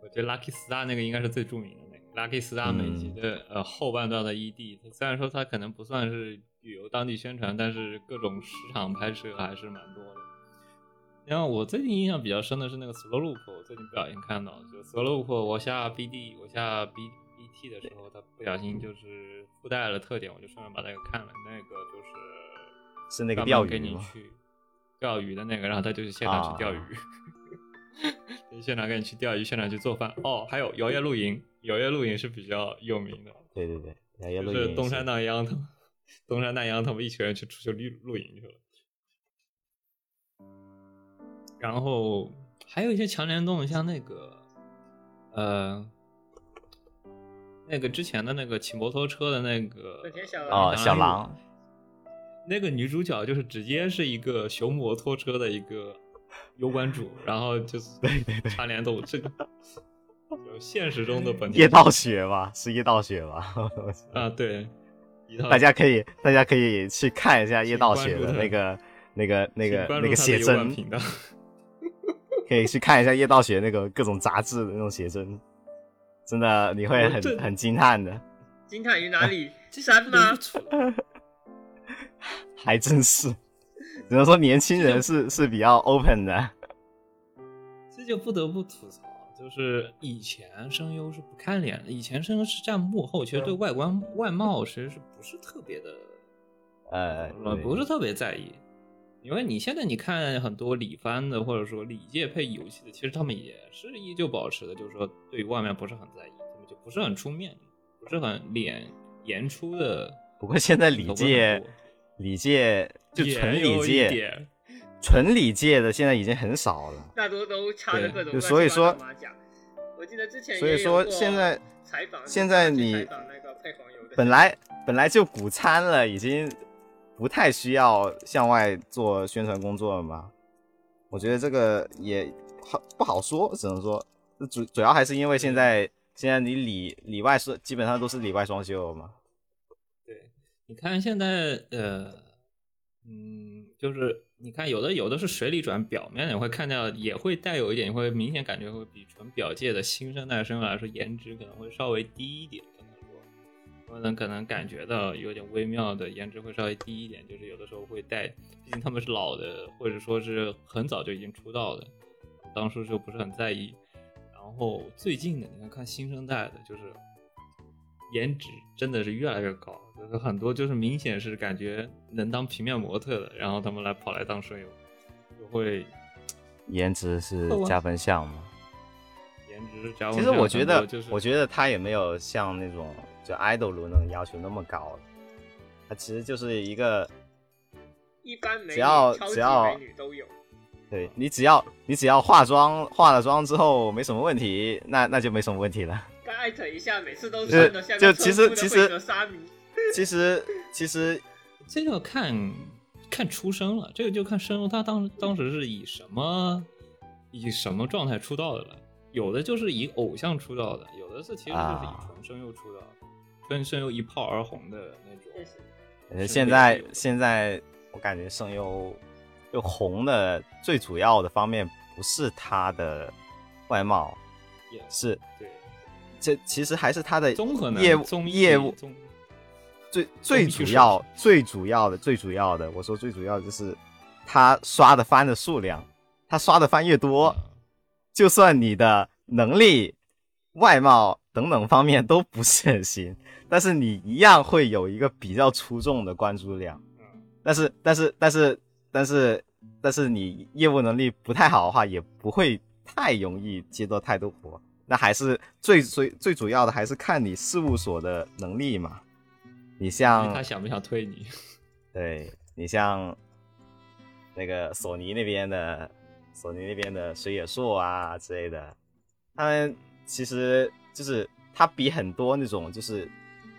[SPEAKER 1] 我觉得 Lucky Star 那个应该是最著名的那个 Lucky Star 美集的、呃后半段的 ED，虽然说它可能不算是旅游当地宣传，但是各种市场拍摄还是蛮多的。然后我最近印象比较深的是那个 Slow Loop，我最近不小心看到，就 Slow Loop 我下 BD 我下 B BT 的时候，它不小心就是附带了特点，我就顺便把那个看了，那个就是
[SPEAKER 3] 是那个钓鱼吗
[SPEAKER 1] 你去钓鱼的那个，然后他就是现场去钓鱼，[LAUGHS] 就现场给你去钓鱼，现场去做饭。哦，还有摇曳露营，摇曳露营是比较有名的，
[SPEAKER 3] 对对对，摇曳露营
[SPEAKER 1] 就是东山
[SPEAKER 3] 是
[SPEAKER 1] 大央他们，东山大央他们一群人去出去露露营去了。然后还有一些强联动，像那个，呃，那个之前的那个骑摩托车的那个
[SPEAKER 3] 哦，小狼，
[SPEAKER 1] 那个女主角就是直接是一个熊摩托车的一个油管主，然后就是
[SPEAKER 3] 对对对
[SPEAKER 1] 插联动这个，就现实中的本田
[SPEAKER 3] 叶道雪吧，是叶道雪吧？
[SPEAKER 1] 啊，对，
[SPEAKER 3] 大家可以大家可以去看一下叶道雪的那个那个那个那个写真，
[SPEAKER 1] 频道，
[SPEAKER 3] 可以去看一下叶道雪那个各种杂志的那种写真，真的你会很很惊叹的，
[SPEAKER 2] 惊叹于哪里？山吗？
[SPEAKER 3] 还真是，只能说年轻人是是比较 open 的，[LAUGHS]
[SPEAKER 1] 这就不得不吐槽，就是以前声优是不看脸的，以前声优是站幕后，其实对外观外貌其实是不是特别的
[SPEAKER 3] 呃，
[SPEAKER 1] 不是特别在意，因为你现在你看很多李番的，或者说李界配游戏的，其实他们也是依旧保持的，就是说对于外面不是很在意，他们就不是很出面，不是很脸演出的。
[SPEAKER 3] 不过现在李界礼界就纯礼界，纯礼界的现在已经很少了。
[SPEAKER 2] 大多都插着各种就
[SPEAKER 3] 所以说
[SPEAKER 2] 八糟马甲。我记得之前
[SPEAKER 3] 所以说
[SPEAKER 2] 也有过
[SPEAKER 3] 现在
[SPEAKER 2] 采访，
[SPEAKER 3] 现在你本来本来就谷餐了，已经不太需要向外做宣传工作了嘛。我觉得这个也好不好说，只能说主主要还是因为现在现在你里里外是基本上都是里外双修了嘛。
[SPEAKER 1] 你看现在呃，嗯，就是你看有的有的是水里转表面的，你会看到也会带有一点，你会明显感觉会比纯表界的新生代声优来说，颜值可能会稍微低一点，可能说，我能可能感觉到有点微妙的颜值会稍微低一点，就是有的时候会带，毕竟他们是老的，或者说是很早就已经出道的，当初就不是很在意。然后最近的，你看看新生代的，就是颜值真的是越来越高，就是很多就是明显是感觉能当平面模特的，然后他们来跑来当声优，就会
[SPEAKER 3] 颜值是加分项嘛。
[SPEAKER 1] 颜值加分。
[SPEAKER 3] 其实我觉得，
[SPEAKER 1] 就是
[SPEAKER 3] 我觉得他也没有像那种就 idol 那种要求那么高，他其实就是一个
[SPEAKER 2] 一般美女、
[SPEAKER 3] 只要
[SPEAKER 2] 美女都有。
[SPEAKER 3] 对你只要你只要化妆化了妆之后没什么问题，那那就没什么问题了。
[SPEAKER 2] 该艾特一下，每次都
[SPEAKER 3] 是
[SPEAKER 2] 穿的像
[SPEAKER 3] 就其实其实
[SPEAKER 2] 惠格沙弥。[LAUGHS]
[SPEAKER 3] 其实其实
[SPEAKER 1] 这个看看出生了，这个就看声优他当当时是以什么以什么状态出道的了。有的就是以偶像出道的，有的是其实就是以
[SPEAKER 3] 啊
[SPEAKER 1] 纯声优出道的，跟声优一炮而红的那种。
[SPEAKER 2] 确实，
[SPEAKER 3] 呃
[SPEAKER 1] 是
[SPEAKER 3] 现在现在我感觉声优就红的最主要的方面不是他的外貌，
[SPEAKER 1] 也
[SPEAKER 3] 是
[SPEAKER 1] 对，
[SPEAKER 3] 这其实还是他的
[SPEAKER 1] 综合能
[SPEAKER 3] 业务
[SPEAKER 1] 综
[SPEAKER 3] 业务
[SPEAKER 1] 综
[SPEAKER 3] 最最主要最主要的最主要的，我说最主要的就是他刷的番的数量，他刷的番越多，就算你的能力、外貌等等方面都不是很行，但是你一样会有一个比较出众的关注量。
[SPEAKER 1] 嗯
[SPEAKER 3] 但是但是但是但是但是你业务能力不太好的话，也不会太容易接到太多活。那还是最最最主要的还是看你事务所的能力嘛。你像
[SPEAKER 1] 他想不想推你？
[SPEAKER 3] 对你像，那个索尼那边的索尼那边的水野硕啊之类的，他们其实就是他比很多那种就是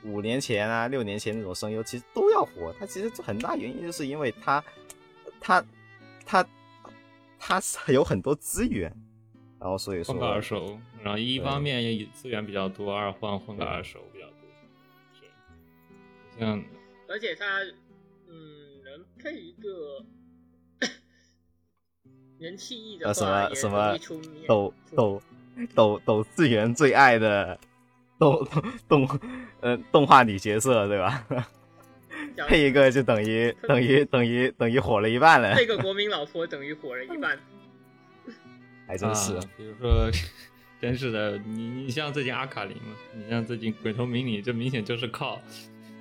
[SPEAKER 3] 五年前啊六年前那种声优其实都要火。他其实很大原因就是因为他他他他是有很多资源，然后所以说
[SPEAKER 1] 然后一方面也资源比较多，二换混个二手比较多，是像
[SPEAKER 2] 而且他嗯能配一个 [COUGHS] 人气艺的
[SPEAKER 3] 呃什么什么抖抖抖 [LAUGHS] 抖次元最爱的动动呃动画女角色对吧？配一个就等于等于等于等于火了一半了，
[SPEAKER 2] 配个国民老婆等于火了一半。[LAUGHS]
[SPEAKER 3] 还真是。
[SPEAKER 1] 啊，比如说，真是的，你你像最近阿卡琳嘛，你像最近鬼头迷你，这明显就是靠。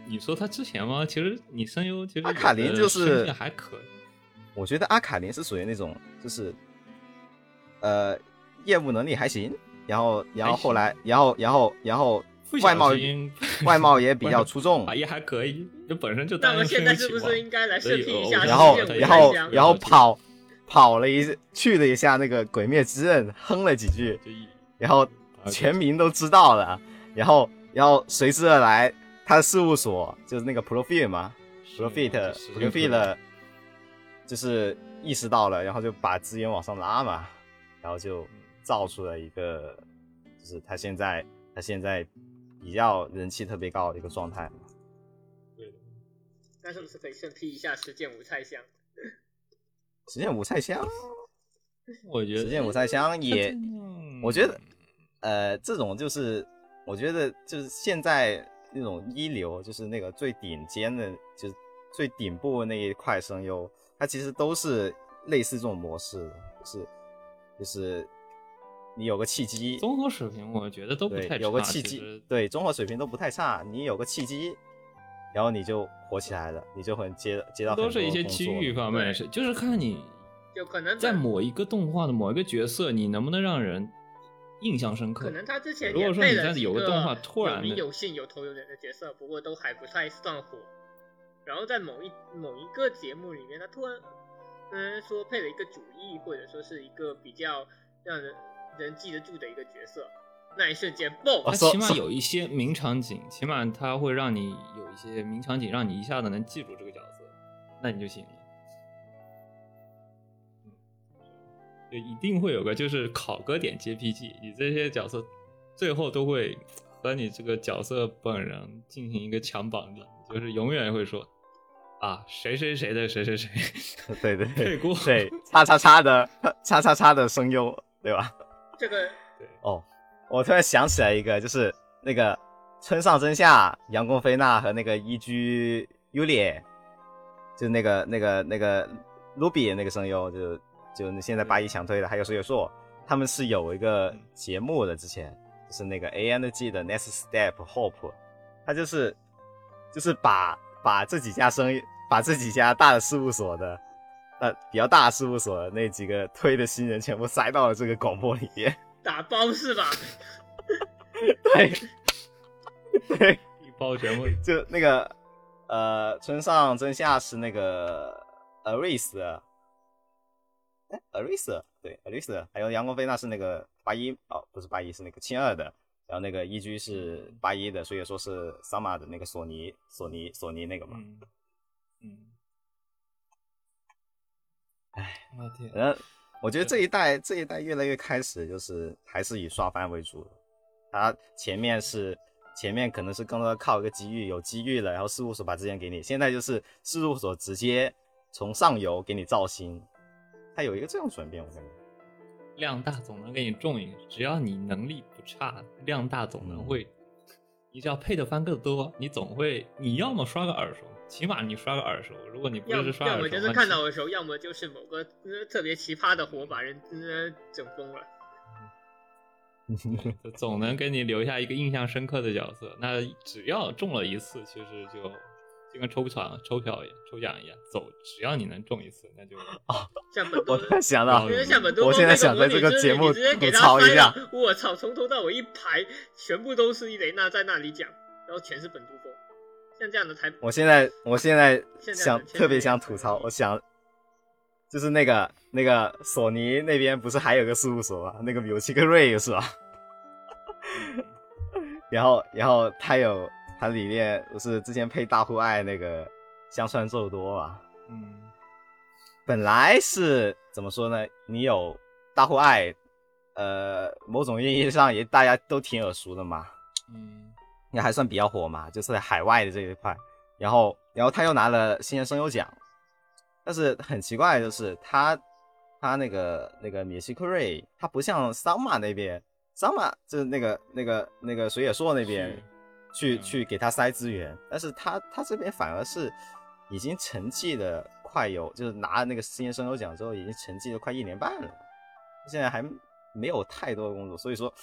[SPEAKER 1] 你说他之前吗？其实你声优其实
[SPEAKER 3] 阿卡琳就是
[SPEAKER 1] 还可以，
[SPEAKER 3] 我觉得阿卡琳是属于那种就是呃业务能力还行，然后然后后来然后然后然后外貌外貌也比较出众 [LAUGHS]
[SPEAKER 1] 啊，，也还可以，就本身就
[SPEAKER 2] 那么现在是不是应该来
[SPEAKER 1] 所以
[SPEAKER 2] 审批一下
[SPEAKER 3] 然后然后然后跑跑了一去了一下那个鬼灭之刃，哼了几句，然后
[SPEAKER 1] 啊
[SPEAKER 3] 全民都知道了，然后然后随之而来，他的事务所就是那个 Profit 嘛，Profit Profit 就是意识到了，然后就把资源往上拉嘛，然后就造出了一个，就是他现在他现在比较人气特别高的一个状态。
[SPEAKER 1] 对的
[SPEAKER 2] 那是不是可以审批一下实践五菜香？
[SPEAKER 3] 实践五菜香，
[SPEAKER 1] 我觉得
[SPEAKER 3] 实践五菜香也，
[SPEAKER 1] 嗯
[SPEAKER 3] 我觉得呃，这种就是我觉得就是现在那种一流，就是那个最顶尖的，就是最顶部那一块声优，它其实都是类似这种模式的，就是就是你有个契机，
[SPEAKER 1] 综合水平，我觉得都不
[SPEAKER 3] 对
[SPEAKER 1] 太，差。
[SPEAKER 3] 有个契机，对，综合水平都不太差，你有个契机，然后你就火起来了，你就会接接到很多
[SPEAKER 1] 都是一些机遇方面的事，就是看你
[SPEAKER 2] 就可能
[SPEAKER 1] 在某一个动画的某一个角色，你能不能让人印象深刻。
[SPEAKER 2] 可能他之前
[SPEAKER 1] 如果说你在
[SPEAKER 2] 配了几
[SPEAKER 1] 有个动画突然的
[SPEAKER 2] 有名有姓有头有脸的角色，不过都还不太算火。然后在某一某一个节目里面，他突然嗯说配了一个主役，或者说是一个比较让人人记得住的一个角色，那一瞬间爆
[SPEAKER 1] 它
[SPEAKER 3] 哦说说
[SPEAKER 1] 起码有一些名场景，起码它会让你有一些名场景，让你一下子能记住这个角色，那你就行了。一定会有个就是考个点 JPG，你这些角色最后都会和你这个角色本人进行一个强绑定，就是永远会说啊谁谁谁的谁谁谁，[LAUGHS]
[SPEAKER 3] 对对对
[SPEAKER 1] 配过
[SPEAKER 3] 对，[LAUGHS] 叉叉叉的叉叉叉的声优，对吧？
[SPEAKER 2] 这个对
[SPEAKER 3] 哦，我突然想起来一个，就是那个村上真夏、杨宫菲娜和那个伊居优里，就那个那个那个 Ruby 那个声优，就就那现在八一强推的，还有水有硕，他们是有一个节目的，之前就是那个 A N G 的 Next Step Hope，他就是就是把把这几家生意把这几家大的事务所的。呃，比较大的事务所的那几个推的新人全部塞到了这个广播里面，[LAUGHS]
[SPEAKER 2] 打包是吧？[LAUGHS]
[SPEAKER 3] 对，[LAUGHS] 对，
[SPEAKER 1] 一包全部
[SPEAKER 3] 就那个呃，村上真夏是那个 Aris，哎，Aris，对，Aris，还有杨光飞那是那个八一哦，不是八一，是那个七二的，然后那个一居是八一的，所以说是桑马的那个索尼，索尼，索尼那个嘛，
[SPEAKER 1] 嗯嗯，
[SPEAKER 3] 唉，
[SPEAKER 1] 我天，
[SPEAKER 3] 然后我觉得这一代这一代越来越开始就是还是以刷番为主。的，它前面是前面可能是更多靠一个机遇，有机遇了，然后事务所把资源给你，现在就是事务所直接从上游给你造星，它有一个这样转变，我感觉。
[SPEAKER 1] 量大总能给你中一个，只要你能力不差，量大总能会。你只要配的番更多，你总会，你要么刷个耳熟，起码你刷个耳熟。如果你不
[SPEAKER 2] 要
[SPEAKER 1] 是刷耳熟，
[SPEAKER 2] 要么就是看到的时候，要么就是某个、呃、特别奇葩的活把人呃整疯了。[LAUGHS]
[SPEAKER 1] 总能给你留下一个印象深刻的角色。那只要中了一次，其实就就跟抽奖、抽票一样、抽奖一样，走，只要你能中一次，那就 [LAUGHS]
[SPEAKER 2] 像本
[SPEAKER 3] 我，突然想到
[SPEAKER 1] 哦
[SPEAKER 2] 因为像本多
[SPEAKER 3] 我现在想在这个节目吐槽一下，
[SPEAKER 2] 我操，从头到尾一排全部都是伊雷娜在那里讲，然后全是本都风，像这样的台，
[SPEAKER 3] 我现在我现在想特别想吐槽，我想就是那个那个索尼那边不是还有个事务所吗？那个有七个瑞是吧？[LAUGHS] 然后然后他有他里面不是之前配大户爱那个香川奏多嘛？
[SPEAKER 1] 嗯
[SPEAKER 3] 本来是怎么说呢？你有大户爱，呃，某种意义上也大家都挺耳熟的嘛，
[SPEAKER 1] 嗯
[SPEAKER 3] 也还算比较火嘛，就是在海外的这一块。然后，然后他又拿了新人声优奖，但是很奇怪的就是他他那个那个米西克瑞，他不像桑马那边，桑马就是那个那个那个水野硕那边去
[SPEAKER 1] 嗯
[SPEAKER 3] 去给他塞资源，但是他他这边反而是已经沉寂的快有，就是拿了那个新人声优奖之后，已经沉寂了快一年半了，现在还没有太多的工作，所以说，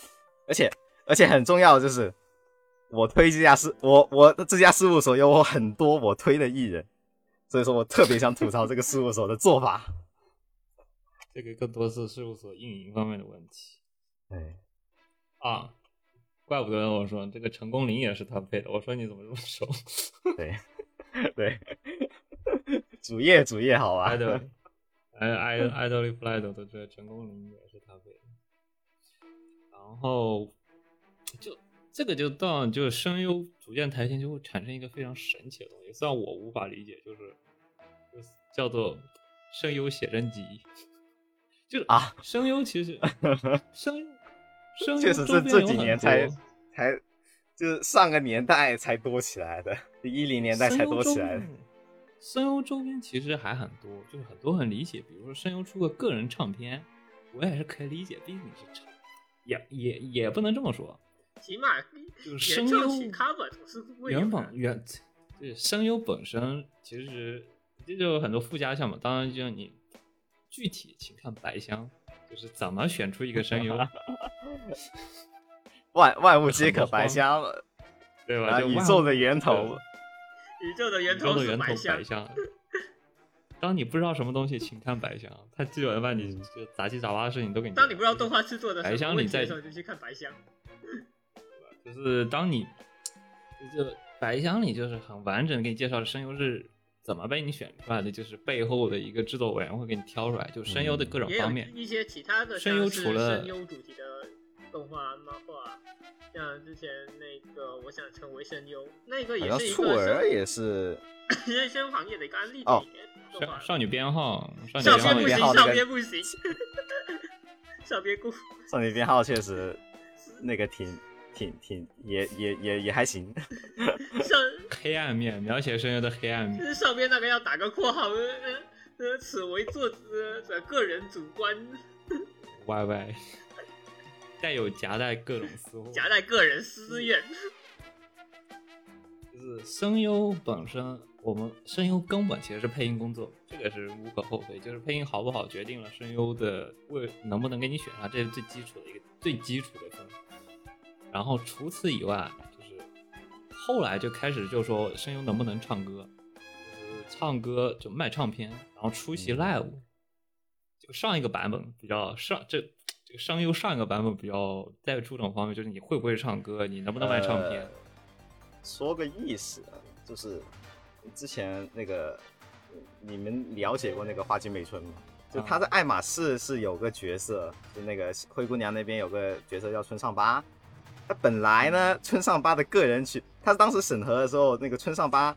[SPEAKER 3] 而且而且很重要的就是。我推这家事，我我这家事务所有我很多我推的艺人，所以说我特别想吐槽这个事务所的做法。[LAUGHS]
[SPEAKER 1] 这个更多是事务所运营方面的问题
[SPEAKER 3] 对，
[SPEAKER 1] 啊。怪不得我说这个成功林也是他配的，我说你怎么这么熟？[LAUGHS]
[SPEAKER 3] 对，对，[LAUGHS] 主业主业好啊
[SPEAKER 1] 爱，豆，爱爱爱豆利弗莱德的这个成功林也是他配的。然后就这个就到就是声优逐渐抬迁，就会产生一个非常神奇的东西，虽然我无法理解，就是就是叫做声优写真集，[LAUGHS] 就是
[SPEAKER 3] 啊，
[SPEAKER 1] 声优其实声优声优
[SPEAKER 3] 确实是这几年才才就是上个年代才多起来的，一零年代才多起来的。
[SPEAKER 1] 声优周边其实还很多，就是很多很理解，比如说声优出个个人唱片，我也是可以理解，毕竟你是唱，也也也不能这么说，
[SPEAKER 2] 起码
[SPEAKER 1] 就是声优
[SPEAKER 2] 原
[SPEAKER 1] 本原就是声优本身其实这就有很多附加项目，当然就你具体请看白箱，就是怎么选出一个声优，[LAUGHS]
[SPEAKER 3] 万万物皆可白香，
[SPEAKER 1] 对吧？
[SPEAKER 3] 宇宙的源头。
[SPEAKER 2] 宇宙的源
[SPEAKER 1] 宇宙
[SPEAKER 2] 头
[SPEAKER 1] 的源头白
[SPEAKER 2] 是白香，[LAUGHS]
[SPEAKER 1] 当你不知道什么东西，请看白箱，它基本把你就杂七杂八的事情都给你。
[SPEAKER 2] 当你不知道动画制作的
[SPEAKER 1] 白
[SPEAKER 2] 什
[SPEAKER 1] 箱你在
[SPEAKER 2] 就去看白箱。[LAUGHS]
[SPEAKER 1] 就是当你就白箱里就是很完整给你介绍的声优是怎么被你选出来的，就是背后的一个制作委员会给你挑出来，就声优的各种方面。
[SPEAKER 2] 一些其他的，
[SPEAKER 1] 声优除了
[SPEAKER 2] 声优主题的动画、漫画，像之前那个我想成为声优，那个也是一个
[SPEAKER 3] 触儿
[SPEAKER 2] 声
[SPEAKER 3] 也是，
[SPEAKER 2] 人生行业的一个案例
[SPEAKER 3] 哦
[SPEAKER 1] 少。少女编号，少女编
[SPEAKER 2] 编不行，
[SPEAKER 1] 号
[SPEAKER 3] 少
[SPEAKER 2] 少编不行，少编故
[SPEAKER 3] 少女编号确实 [LAUGHS] 那个挺挺挺也也也也还行。[LAUGHS]
[SPEAKER 2] 上
[SPEAKER 1] 黑暗面，描写声优的黑暗面。
[SPEAKER 2] 上边那个要打个括号，呃呃呃，此为作者的个人主观
[SPEAKER 1] ，Y Y，[LAUGHS] 带有夹带各种私货。
[SPEAKER 2] 夹带个人私怨。
[SPEAKER 1] 就是声优本身，我们声优根本其实是配音工作，这个是无可厚非。就是配音好不好决定了声优的为能不能给你选上，这是最基础的一个最基础的分。然后除此以外，就是后来就开始就说声优能不能唱歌，就是唱歌就卖唱片，然后出席 live。就上一个版本比较上这这个声优上一个版本比较在注重方面，就是你会不会唱歌，你能不能卖唱片。
[SPEAKER 3] 呃说个意思，啊就是之前那个你们了解过那个花季美春吗？就他在爱马仕是有个角色，就那个灰姑娘那边有个角色叫村上八。他本来呢，村上八的个人曲，他当时审核的时候，那个村上八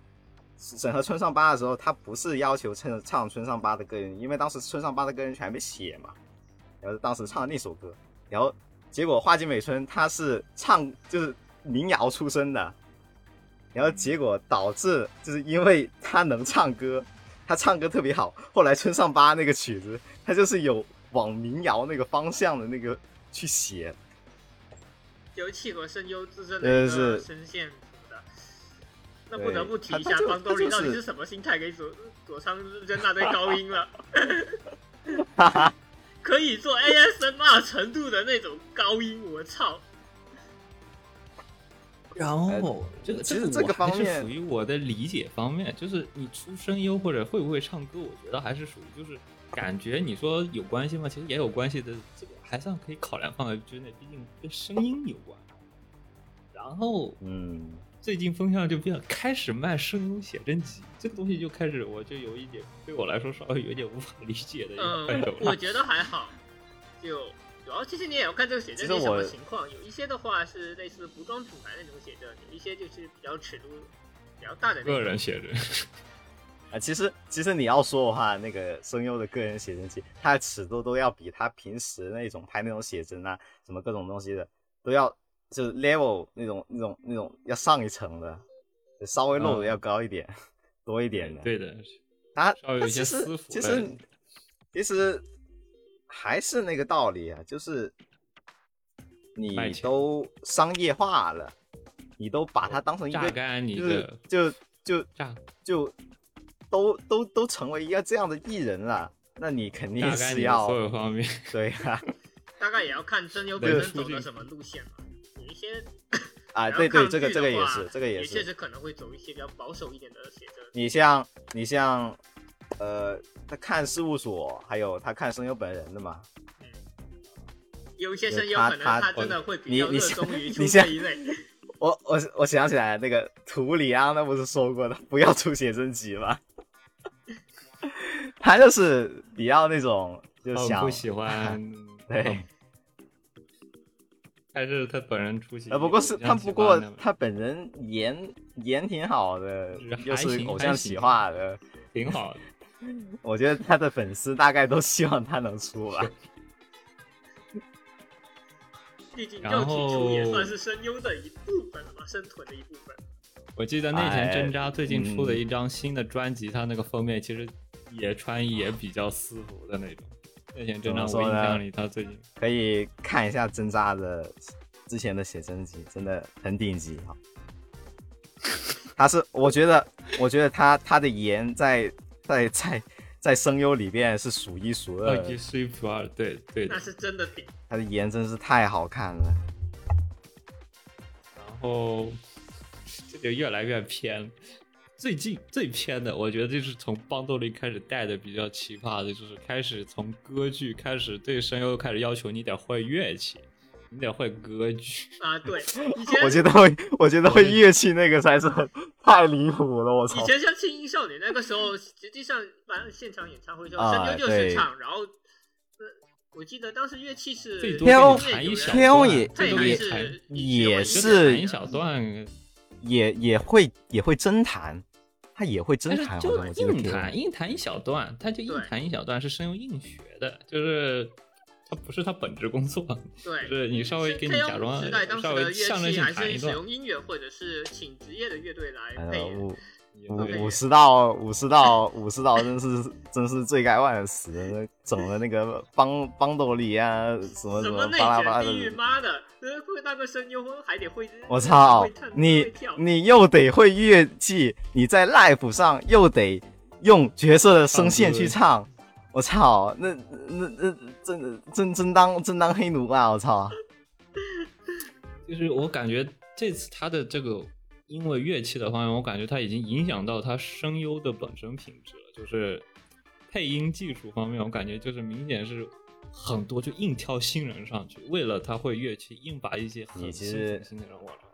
[SPEAKER 3] 审核村上八的时候，他不是要求唱唱村上八的个人，因为当时村上八的个人曲还没写嘛，然后当时唱的那首歌，然后结果花井美春她是唱就是民谣出身的，然后结果导致就是因为他能唱歌，他唱歌特别好，后来村上八那个曲子，他就是有往民谣那个方向的那个去写，
[SPEAKER 2] 就契合声优自身的
[SPEAKER 3] 呃
[SPEAKER 2] 一个声线什么的。那不得不提一下方多林
[SPEAKER 3] 他就是
[SPEAKER 2] 到底是什么心态给佐佐仓扔那堆高音了？
[SPEAKER 3] 哈哈，
[SPEAKER 2] 可以做 ASMR 程度的那种高音，我操！
[SPEAKER 1] 然后这个
[SPEAKER 3] 其实这个
[SPEAKER 1] 我还是
[SPEAKER 3] 方面
[SPEAKER 1] 属于我的理解方面，就是你出声优或者会不会唱歌，我觉得还是属于就是感觉你说有关系吗？其实也有关系的，这个还算可以考量范围之内，毕竟跟声音有关。然后
[SPEAKER 3] 嗯，
[SPEAKER 1] 最近风向就变了，开始卖声优写真集，这个东西就开始我就有一点对我来说稍微有点无法理解的一个范畴
[SPEAKER 2] 嗯，我觉得还好，就主要其实你也要看这个写真是什么情况，有一些的话是类似服装品牌那种写真，有一些就是比较尺度比较大的那种
[SPEAKER 1] 个人写真。
[SPEAKER 3] 啊，其实其实你要说的话，那个声优的个人写真集，它的尺度都要比他平时那种拍那种写真啊，什么各种东西的，都要就是 level 那种那种那种要上一层的，稍微露的
[SPEAKER 1] 嗯
[SPEAKER 3] 要高一点，多一点的。
[SPEAKER 1] 对的，
[SPEAKER 3] 它
[SPEAKER 1] 稍微有些
[SPEAKER 3] 它其实其实其实还是那个道理啊，就是你都商业化了，你都把它当成一
[SPEAKER 1] 榨
[SPEAKER 3] 个
[SPEAKER 1] 干你
[SPEAKER 3] 就是
[SPEAKER 1] 的
[SPEAKER 3] 就就
[SPEAKER 1] 榨
[SPEAKER 3] 就都都都成为一个这样的艺人了，那你肯定是要
[SPEAKER 1] 所有方面。[LAUGHS]
[SPEAKER 3] 对啊 [LAUGHS]
[SPEAKER 2] 大概也要看声优本身走的什么路线嘛。有一些 [LAUGHS]
[SPEAKER 3] 啊，对对，这个这个也是，这个也是。
[SPEAKER 2] 也确实可能会走一些比较保守一点的写真。
[SPEAKER 3] 你像你像呃，他看事务所，还有他看声优本人的嘛，
[SPEAKER 2] 有一些声优可能
[SPEAKER 3] 他
[SPEAKER 2] 真的会比较热
[SPEAKER 3] 你你像
[SPEAKER 2] 衷于出这一类。
[SPEAKER 3] 我我我想起来那个图里昂那不是说过的，不要出写真集吗？[LAUGHS] 他就是比较那种就想
[SPEAKER 1] 他不喜欢，[LAUGHS]
[SPEAKER 3] 对，
[SPEAKER 1] 还是他本人出席。
[SPEAKER 3] 呃，不过是他不过他本人颜颜挺好的
[SPEAKER 1] 是，
[SPEAKER 3] 又是偶像企
[SPEAKER 1] 行
[SPEAKER 3] 划的，
[SPEAKER 1] 挺好的。[LAUGHS]
[SPEAKER 3] 我觉得他的粉丝大概都希望他能出吧。
[SPEAKER 2] 毕竟
[SPEAKER 1] 然
[SPEAKER 2] 肉体出也
[SPEAKER 1] 后
[SPEAKER 2] 算是声优的一部分了嘛，生存的一部分。
[SPEAKER 1] 我记得那田真渣
[SPEAKER 3] 哎
[SPEAKER 1] 最近出了
[SPEAKER 3] 嗯
[SPEAKER 1] 一张新的专辑，他那个封面其实也穿也比较私服的那种。那田真渣
[SPEAKER 3] 怎么说呢
[SPEAKER 1] 我印象里他最近
[SPEAKER 3] 可以看一下真扎的之前的写真集，真的很顶级哈。[LAUGHS] 他是，我觉得，我觉得他他的颜在在在在声优里边是数一数二的，
[SPEAKER 1] 二级是一数二，对对的
[SPEAKER 2] 那。是真的顶。
[SPEAKER 3] 他的颜真是太好看了。
[SPEAKER 1] 然后这就越来越偏。最近最偏的，我觉得就是从邦多利开始带的比较奇葩的，就是开始从歌剧开始对声优开始要求你得会乐器，你得会歌剧。
[SPEAKER 2] 啊，对，[LAUGHS] 以前
[SPEAKER 3] 我觉得会，我觉得会乐器那个才是太离谱了，我操
[SPEAKER 2] 以！前像轻音少女那个时候，实际上反正现场演唱会的时候，
[SPEAKER 3] 啊
[SPEAKER 2] 声优就是唱，然后，呃，我记得当时乐器是
[SPEAKER 1] 最多
[SPEAKER 3] 天欧
[SPEAKER 1] 给你弹一小
[SPEAKER 3] 天欧也
[SPEAKER 2] 也是
[SPEAKER 3] 也
[SPEAKER 1] 是弹一小段，
[SPEAKER 3] 也也会也会真弹，他也会真弹，
[SPEAKER 1] 就硬弹硬弹一小段，他就硬弹一小段，是声优硬学的，就是他不是他本职工作，[LAUGHS]
[SPEAKER 2] 对，
[SPEAKER 1] 就是你稍微给你假装
[SPEAKER 2] 时代当时
[SPEAKER 1] 稍
[SPEAKER 2] 的乐
[SPEAKER 1] 微象征
[SPEAKER 2] 器还
[SPEAKER 1] 性弹一段，
[SPEAKER 2] 是使用音乐或者是请职业的乐队来
[SPEAKER 3] 呃
[SPEAKER 2] 配乐。
[SPEAKER 3] 五五五十道五十道五十道真是真是罪该万死，整的那个邦邦斗里啊什么什么
[SPEAKER 2] 什么内
[SPEAKER 3] 巴拉巴拉
[SPEAKER 2] 卷地狱，
[SPEAKER 3] 的。
[SPEAKER 2] 妈的，呃会那个声优还得会，
[SPEAKER 3] 我操！你你又得会乐器，你在 live 上又得用角色的声线去唱，我操！那那那真真真当真当黑奴啊！我操！
[SPEAKER 1] 就是我感觉这次他的这个因为乐器的方面，我感觉他已经影响到他声优的本身品质了，就是配音技术方面，我感觉就是明显是很多就硬挑新人上去，为了他会乐器，硬把一些很新
[SPEAKER 3] 你其实
[SPEAKER 1] 很新的人往上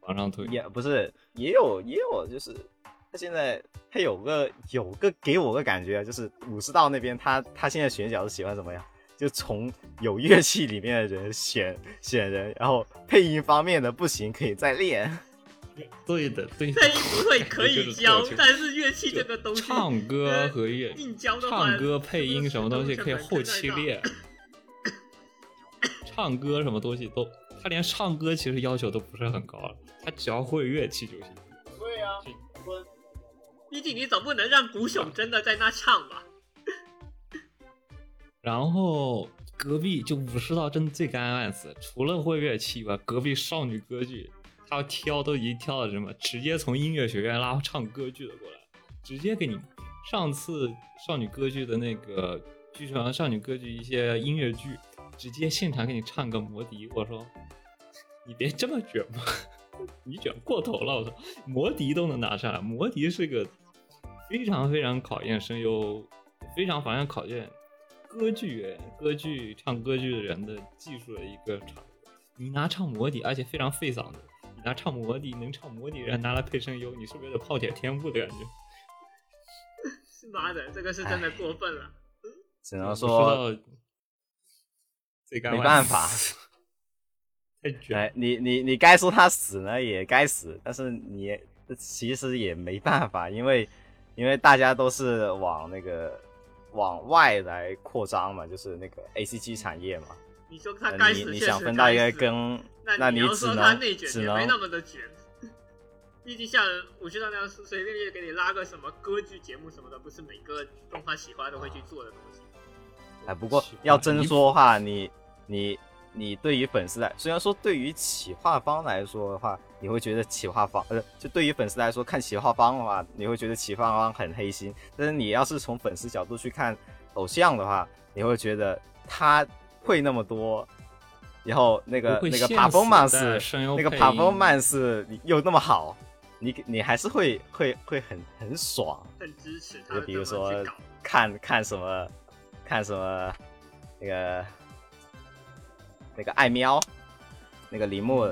[SPEAKER 1] 往上推。
[SPEAKER 3] 也不是，也有也有，就是他现在他有个有个给我个感觉啊，就是武士道那边他他现在选角是喜欢什么呀？就从有乐器里面的人选选人，然后配音方面的不行可以再练。
[SPEAKER 1] 对的，对的。
[SPEAKER 2] 配音不会可以教，但是乐器这个东西，
[SPEAKER 1] 唱歌和乐
[SPEAKER 2] 硬教的话，
[SPEAKER 1] 唱歌配音什么东西可以后期练，[LAUGHS] 唱歌什么东西都，他连唱歌其实要求都不是很高了，他只要会乐器就行。
[SPEAKER 2] 对啊，毕竟你总不能让古舑真的在那唱吧？
[SPEAKER 1] 然后隔壁就武士道真的最该万死，除了会乐器吧，隔壁少女歌剧，他挑都已经挑了什么，直接从音乐学院拉唱歌剧的过来，直接给你。上次少女歌剧的那个剧场少女歌剧一些音乐剧，直接现场给你唱个魔笛，我说你别这么卷嘛，你卷过头了，我说魔笛都能拿上来，魔笛是个非常非常考验声优，非常反正考验歌剧人、歌剧唱歌剧的人的技术的一个场。你拿唱魔笛，而且非常费嗓子，你拿唱魔笛能唱魔笛人拿来配声优，你是不是有点泡铁天赋的感觉？
[SPEAKER 2] 是妈的，这个是真的过分了。
[SPEAKER 3] 只能说，没办法，
[SPEAKER 1] 太卷。
[SPEAKER 3] 哎，你你你该说他死呢也该死，但是你其实也没办法，因为因为大家都是往那个往外来扩张嘛，就是那个 A C G 产业嘛。
[SPEAKER 2] 你说他该死，
[SPEAKER 3] 你你想分到一个羹，
[SPEAKER 2] 那
[SPEAKER 3] 你只
[SPEAKER 2] 要说他
[SPEAKER 3] 能只
[SPEAKER 2] 能没那么的卷。毕竟像我知道那样随随便便给你拉个什么歌剧节目什么的，不是每个动画喜欢都会去做的东西。
[SPEAKER 3] 哎，不过要真说的话，你你你对于粉丝来，虽然说对于企划方来说的话，你会觉得企划方呃，就对于粉丝来说看企划方的话，你会觉得企划方很黑心。但是你要是从粉丝角度去看偶像的话，你会觉得他会那么多，然后那个那个 performance 那个 performance 又那么好，你你还是会会会很很爽。
[SPEAKER 2] 很支持他
[SPEAKER 3] 就比如说。看看什么，看什么那个那个爱喵，那个铃木，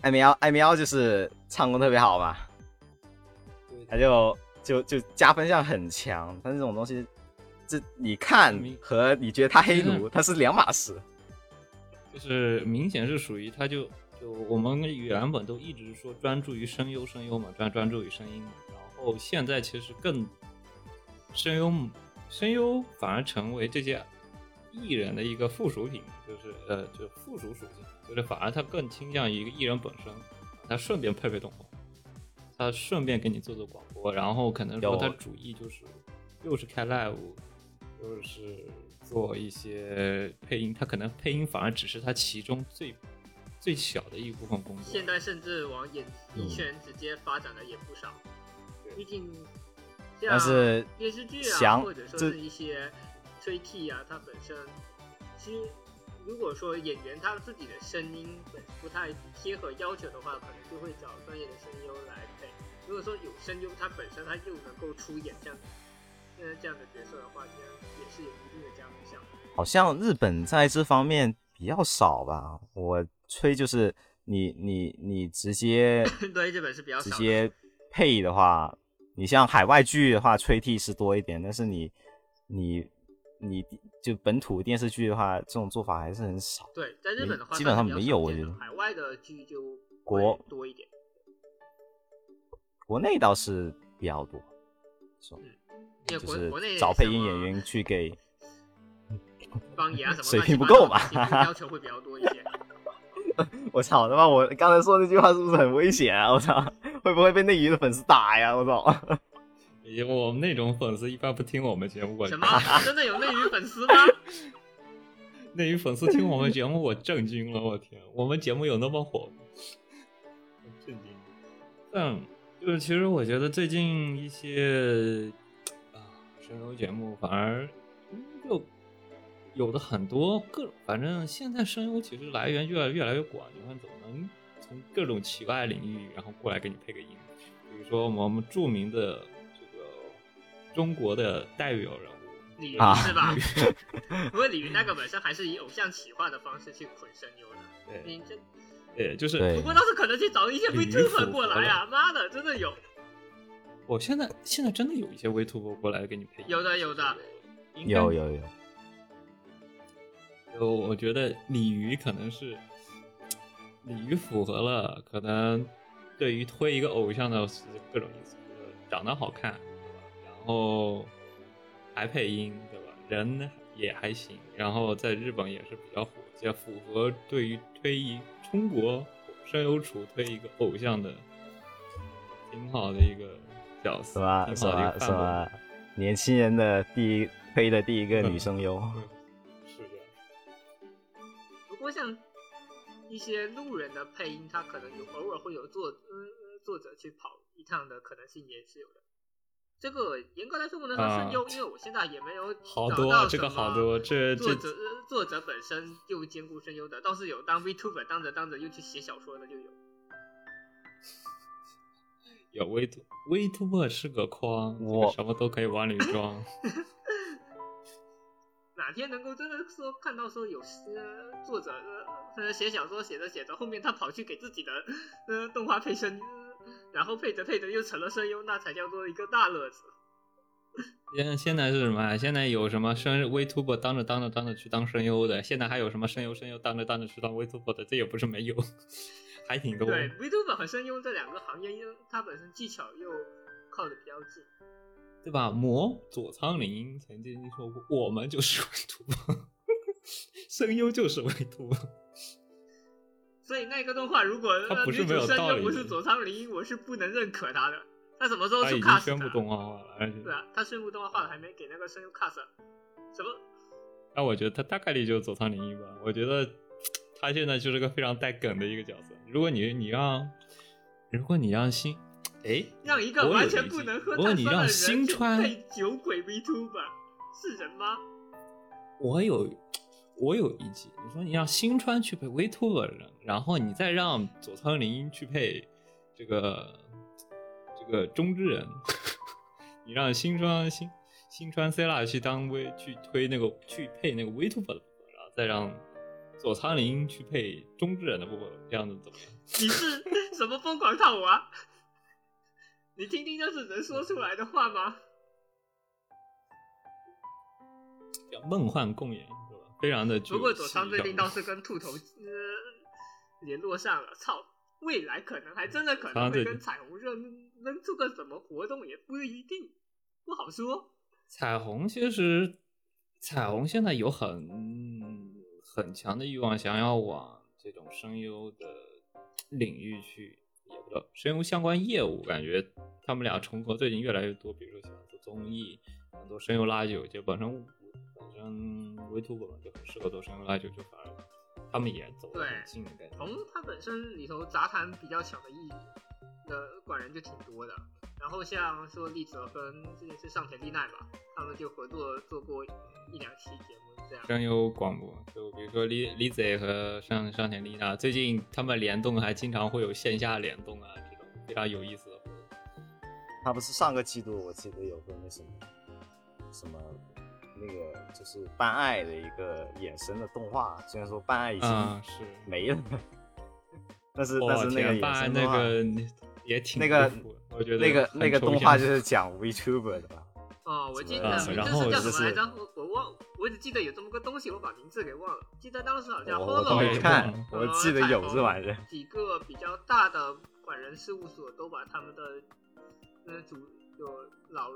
[SPEAKER 3] 爱喵爱喵就是唱功特别好嘛，他就就就加分项很强，但这种东西，这你看和你觉得他黑奴，他是两码事。
[SPEAKER 1] 就是明显是属于他就就我们原本都一直说专注于声优声优嘛，专专注于声音嘛，然后现在其实更声优声优反而成为这些艺人的一个附属品，就是呃就附属属性，就是反而他更倾向于一个艺人本身，他顺便配配动画，他顺便给你做做广播，然后可能说
[SPEAKER 3] 有
[SPEAKER 1] 他主意就是又是开 live，又是做一些配音，他可能配音反而只是他其中最最小的一部分工作。
[SPEAKER 2] 现在甚至往演
[SPEAKER 3] 嗯
[SPEAKER 2] 艺圈直接发展的也不少，毕竟像
[SPEAKER 3] 但是
[SPEAKER 2] 电视剧啊，或者说是一些吹替啊，它本身其实如果说演员他自己的声音本不太贴合要求的话，可能就会找专业的声优来配。如果说有声优他本身他又能够出演这样呃这样的角色的话，也也是有一定的加分项。
[SPEAKER 3] 好像日本在这方面比较少吧，我吹就是你你你直接 [LAUGHS]
[SPEAKER 2] 对，日本是比较少。
[SPEAKER 3] 直接配的话，你像海外剧的话，吹替是多一点，但是你你你就本土电视剧的话，这种做法还是很少。
[SPEAKER 2] 对，在日本的话，
[SPEAKER 3] 基本上没有我觉得
[SPEAKER 2] 海外的剧就
[SPEAKER 3] 国
[SPEAKER 2] 多一点。
[SPEAKER 3] 国内倒是比较多，说
[SPEAKER 2] 因为
[SPEAKER 3] 就是找配音演员去给，
[SPEAKER 2] 方言啊什么
[SPEAKER 3] 水平不够嘛
[SPEAKER 2] 要求会比较多一些。[LAUGHS]
[SPEAKER 3] 我操他妈！我刚才说那句话是不是很危险啊？我操，会不会被内娱的粉丝打呀？我操！
[SPEAKER 1] 因为我们那种粉丝一般不听我们节目，我
[SPEAKER 2] 什么？[LAUGHS] 真的有内娱粉丝吗？
[SPEAKER 1] 内娱粉丝听我们节目，我震惊了，我天，我们节目有那么火吗？[LAUGHS] 震惊。但就是其实我觉得最近一些啊声优节目反而嗯就有的很多各，反正现在声优其实来源越来越来越广，你看怎么能从各种奇怪的领域然后过来给你配个音？比如说我们著名的这个中国的代表人物。
[SPEAKER 2] 李云
[SPEAKER 3] 啊
[SPEAKER 2] 是吧？[LAUGHS] 不过李云那个本身还是以偶像企划的方式去捆声优的。
[SPEAKER 1] 对
[SPEAKER 2] 这
[SPEAKER 1] 对，就是
[SPEAKER 3] 对
[SPEAKER 2] 不过倒是可能去找一些
[SPEAKER 1] 鲤鱼
[SPEAKER 2] VTuber 过来啊！妈的，真的有。
[SPEAKER 1] 我现在现在真的有一些 VTuber 过来给你配音，
[SPEAKER 2] 有的有的，
[SPEAKER 1] 应该
[SPEAKER 3] 有有有，
[SPEAKER 1] 有，我觉得鲤鱼可能是鲤鱼符合了，可能对于推一个偶像的各种意思，长得好看，后还配音，对吧？人也还行，然后在日本也是比较火，也符合对于推一中国声优处推一个偶像的挺好的一个角色，挺好的一个范本
[SPEAKER 3] 么年轻人的第一推的第一个女声优，[LAUGHS]
[SPEAKER 1] 是这样。
[SPEAKER 2] 不过像一些路人的配音，他可能有偶尔会有作呃作者去跑一趟的可能性也是有的。这个严格来说不能说声优，因为我现在也没有
[SPEAKER 1] 啊好
[SPEAKER 2] 找
[SPEAKER 1] 多啊这个
[SPEAKER 2] 到什么
[SPEAKER 1] 好多这这
[SPEAKER 2] 作者呃作者本身就兼顾声优的，倒是有当 VTuber 当着当着又去写小说的就有。
[SPEAKER 1] 有 V t V Tuber 是个框，
[SPEAKER 3] 我
[SPEAKER 1] 什么都可以往里装。[LAUGHS]
[SPEAKER 2] 哪天能够真的说看到说有些作者呃写小说写着写着，后面他跑去给自己的呃动画配声，呃然后配着配着又成了声优，那才叫做一个大乐子。
[SPEAKER 1] 现现在是什么啊？现在有什么声 VTuber 当着当着当着去当声优的？现在还有什么声优声优当着当着去当 VTuber 的？这也不是没有，还挺多。
[SPEAKER 2] 对，VTuber 和声优这两个行业，因为它本身技巧又靠的比较近。
[SPEAKER 1] 对吧？魔佐仓林曾经说过，我们就是 VTuber，[LAUGHS] 声优就是 VTuber。
[SPEAKER 2] 所以那个动画如果
[SPEAKER 1] 它不是没有道
[SPEAKER 2] 不是佐仓绫，我是不能认可他的。他什么时候去 cast
[SPEAKER 1] 宣布
[SPEAKER 2] 他
[SPEAKER 1] 动画化了，而且
[SPEAKER 2] 对啊，他宣布动画化了，还没给那个声优 cast。什么？
[SPEAKER 1] 那我觉得他大概率就是佐仓绫吧。我觉得 [TSK] 他现在就是个非常带梗的一个角色。如果你你让，如果你让新，哎，
[SPEAKER 2] 让一个完全不能喝
[SPEAKER 1] 如果你让
[SPEAKER 2] 碳酸的人去
[SPEAKER 1] 新川
[SPEAKER 2] 配酒鬼 V two 吧是人吗？
[SPEAKER 1] 我有我有一集，你说你让新川去配 VTuber 人，然后你再让佐仓绫去配这个这个中之人，[LAUGHS] 你让新川新新川 C 拉去当 V 去推那个去配那个 VTuber 的然后再让佐仓绫去配中之人的部分，这样子怎么样？
[SPEAKER 2] 你是什么疯狂套娃？你听听这是能说出来的话吗？
[SPEAKER 1] 叫梦幻共演？非常的
[SPEAKER 2] 不过佐仓最近倒是跟兔头呃联络上了，操！未来可能还真的可能会跟彩虹社能做个什么活动，也不一定，不好说。
[SPEAKER 1] 彩虹其实，彩虹现在有很很强的欲望，想要往这种声优的领域去，也不知道声优相关业务，感觉他们俩重合最近越来越多。比如说喜欢做综艺，很多声优拉酒，就本身本身 VTuber 嘛就很适合做声优拉酒，就反而他们也走得
[SPEAKER 2] 对
[SPEAKER 1] 很近的感觉。
[SPEAKER 2] 从它本身里头杂谈比较强的艺的管人就挺多的。然后像说丽泽跟之前是上田丽奈吧，他们就合作做过一两期节目这样。
[SPEAKER 1] 声优广播，就比如说李李子和上上田丽娜，最近他们联动还经常会有线下联动啊，这种非常有意思的活动。
[SPEAKER 3] 他不是上个季度我记得有个那什么什么那个就是办爱的一个衍生的动画，虽然说办爱已经
[SPEAKER 1] 啊，是。[LAUGHS]
[SPEAKER 3] 没了，但是但是那个衍生动画
[SPEAKER 1] 个也挺
[SPEAKER 3] 那个那个那个动画就是 [LAUGHS] 讲 VTuber 的吧？
[SPEAKER 2] 哦，我记
[SPEAKER 3] 啊
[SPEAKER 2] 得名
[SPEAKER 1] 然后
[SPEAKER 2] 字是叫什么来着？我我忘，我只记得有这么个东西，我把名字给忘了。记得当时好像
[SPEAKER 3] 我我都
[SPEAKER 2] Holo
[SPEAKER 3] 没看
[SPEAKER 1] 嗯，
[SPEAKER 3] 我记得有这玩意儿。
[SPEAKER 2] 几个比较大的管人事务所都把他们的呃主有老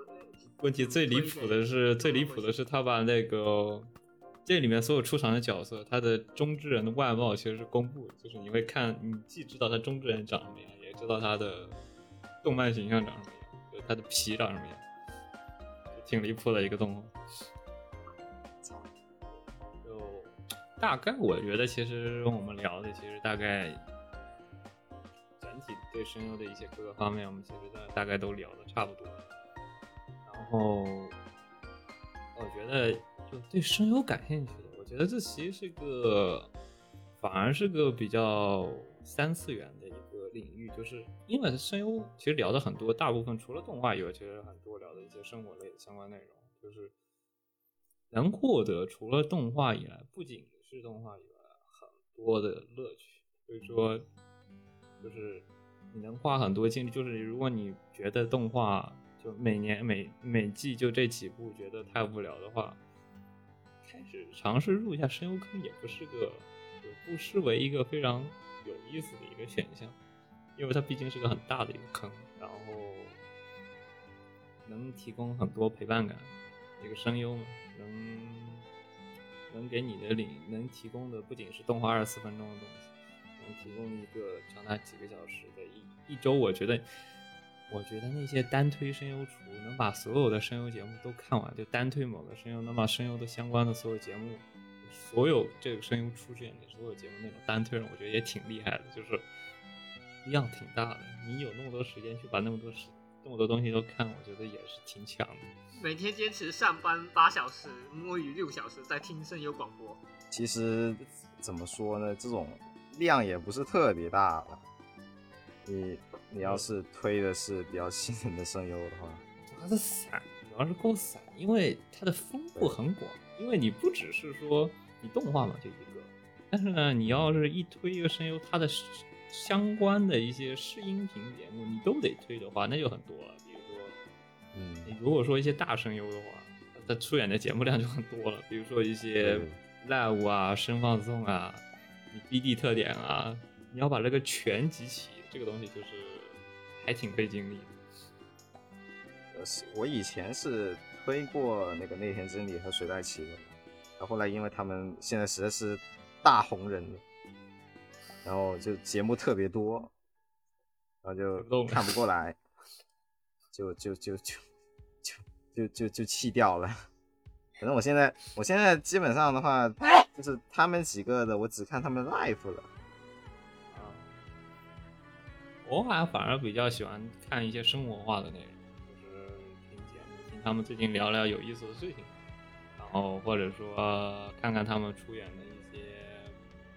[SPEAKER 1] 问题最离谱的是，最离谱的是他把那个这里面所有出场的角色，他的中之人的外貌其实是公布的，就是你会看，你既知道他中之人长什么样，也知道他的动漫形象长什么样，就他的皮长什么样，挺离谱的一个动画。就大概我觉得，其实我们聊的其实大概整体对声优的一些各个方面，我们其实大大概都聊的差不多。然后我觉得，就对声优感兴趣的，我觉得这其实是个，反而是个比较三次元的一个领域，就是因为声优其实聊的很多，大部分除了动画以外，其实很多聊的一些生活类的相关内容，就是能获得除了动画以外，不仅是动画以外很多的乐趣。所以说，就是你能花很多精力，就是如果你觉得动画就每年每每季就这几部觉得太无聊的话，开始尝试入一下声优坑也不是个，不失为一个非常有意思的一个选项，因为它毕竟是个很大的一个坑，然后能提供很多陪伴感，一个声优嘛，能能给你的领能提供的不仅是动画二十四分钟的东西，提供一个长达几个小时的一一周，我觉得。我觉得那些单推声优厨能把所有的声优节目都看完，就单推某个声优，能把声优的相关的所有节目，所有这个声优出现的所有节目那种单推，我觉得也挺厉害的，就是量挺大的。你有那么多时间去把那么多时那么多东西都看，我觉得也是挺强的。
[SPEAKER 2] 每天坚持上班八小时，摸鱼六小时，在听声优广播。
[SPEAKER 3] 其实怎么说呢，这种量也不是特别大了。你你要是推的是比较新人的声优的话，
[SPEAKER 1] 主要是散，主要是够散，因为它的分布很广，因为你不只是说你动画嘛就一个，但是呢，你要是一推一个声优，它的相关的一些试音频节目你都得推的话，那就很多了。比如说，
[SPEAKER 3] 嗯，
[SPEAKER 1] 你如果说一些大声优的话，他出演的节目量就很多了。比如说一些 live 啊、声放送啊、你 BD 特点啊，你要把这个全集齐，这个东西就是还挺费精力的。
[SPEAKER 3] 呃，是我以前是推过那个内田真理和水袋奇的，然后后来因为他们现在实在是大红人，然后就节目特别多，然后就
[SPEAKER 1] 看不
[SPEAKER 3] 过来，就就就就就就就就弃掉了。[LAUGHS] 反正我现在，我现在基本上的话，就是他们几个的，我只看他们 live 了。
[SPEAKER 1] 啊，我好像反而比较喜欢看一些生活化的内容，就是听节目，听他们最近聊聊有意思的事情，然后或者说看看他们出演的一些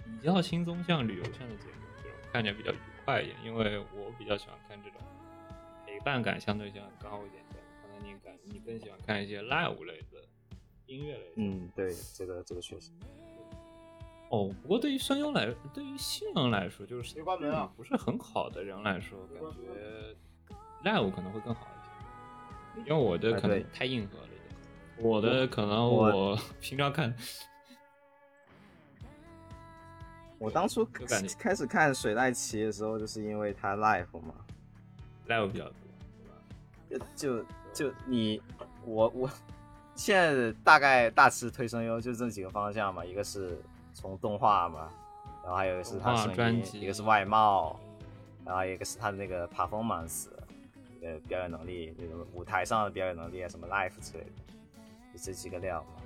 [SPEAKER 1] 比较轻松像旅游向的节目，这种看起来比较愉快一点。因为我比较喜欢看这种陪伴感相对性高一点的，可能你感你更喜欢看一些 live 类的音乐类的。
[SPEAKER 3] 嗯，对，这个这个确实。
[SPEAKER 1] 哦，不过对于声优来，对于新人来说，就是
[SPEAKER 4] 别关门啊
[SPEAKER 1] 不是很好的人来说，感觉 live 可能会更好一些，因为我的可能太硬核了一点，我的可能
[SPEAKER 3] 我
[SPEAKER 1] 我平常看 [LAUGHS]
[SPEAKER 3] 我当初开始看水濑奇的时候，就是因为他 live 嘛
[SPEAKER 1] ，live 比较多，对吧？
[SPEAKER 3] 就就就你我我现在大概大致推声优就这几个方向嘛，一个是从动画嘛，然后还有一个是他声音，
[SPEAKER 1] 专辑
[SPEAKER 3] 一个是外貌，然后一个是他的那个 performance，呃表演能力，那种舞台上的表演能力啊，什么 life 之类的，就这几个料嘛。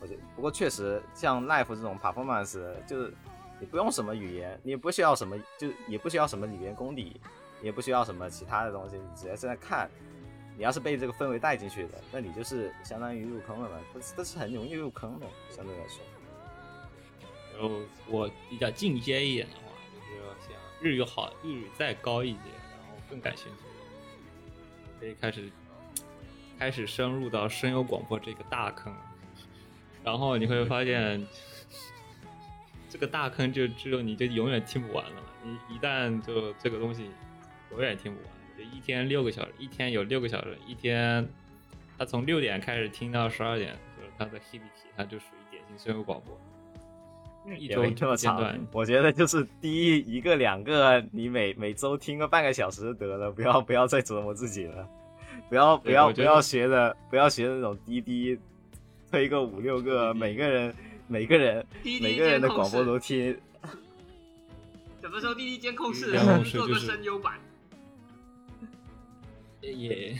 [SPEAKER 3] 我觉得不过确实像 life 这种 performance，就是你不用什么语言，你也不需要什么，就也不需要什么语言功底，也不需要什么其他的东西，你只要是在看。你要是被这个氛围带进去的，那你就是相当于入坑了嘛，这是这是很容易入坑的，相对来说。
[SPEAKER 1] 然后我比较进阶一点的话，就是像日语好，日语再高一点，然后更感兴趣的，可以开始开始深入到声优广播这个大坑，然后你会发现，这个大坑就只有你就永远听不完了。你一旦就这个东西永远听不完，一天六个小时，一天有六个小时，一天他从六点开始听到十二点，就是他的 Hibiki，他就属于典型声优广播。一周
[SPEAKER 3] 也没这么长，我觉得就是第一一个两个，你每每周听个半个小时就得了，不要不要再折磨自己了，不要不要不要学的不要学那种滴滴推个五六个，每个人每个人每个人的广播
[SPEAKER 2] 室
[SPEAKER 3] 都听，[LAUGHS]
[SPEAKER 2] 什么时候滴滴监控室
[SPEAKER 1] 监控室
[SPEAKER 2] 做个声优版？
[SPEAKER 1] 也，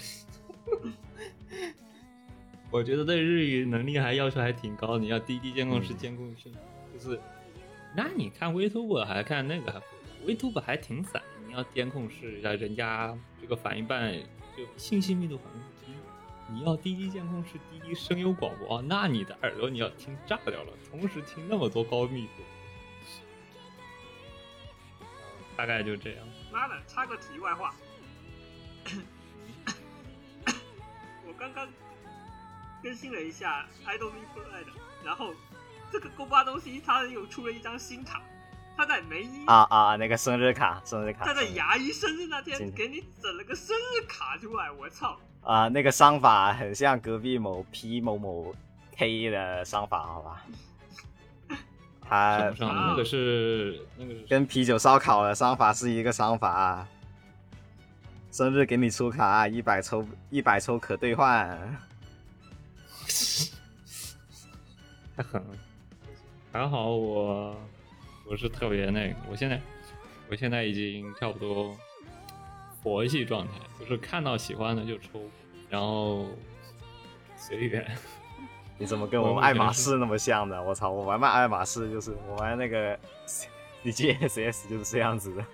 [SPEAKER 1] [LAUGHS] 我觉得对日语能力还要求还挺高，你要滴滴监控室监控室，就是，那你看 Vtuber 还看那个还不，Vtuber 还挺散，你要监控室，要人家这个反应半就信息密度很低，你要滴滴监控室滴滴声优广播，啊那你的耳朵你要听炸掉了，同时听那么多高密度，大概就这样。
[SPEAKER 2] 妈的，插个题外话，刚刚更新了一下 Idol 然后这个勾巴东西他又出了一张新卡，他在梅伊
[SPEAKER 3] 啊啊那个生日卡生日卡，
[SPEAKER 2] 他在牙医生日那天给你整了个生日卡出来，我操！
[SPEAKER 3] 啊那个商法很像隔壁某 P 某某 K 的商法，好吧？他 [LAUGHS]
[SPEAKER 1] 那个是那个
[SPEAKER 3] 跟啤酒烧烤的商法是一个商法。生日给你出卡，一百抽一百抽可兑换。
[SPEAKER 1] 太狠了。还好我我是特别那个，我现在我现在已经差不多佛系状态，就是看到喜欢的就抽，然后随缘。
[SPEAKER 3] 你怎么跟我们爱马仕那么像的？我操，我玩爱马仕就是我玩那个 [LAUGHS] DGSS 就是这样子的。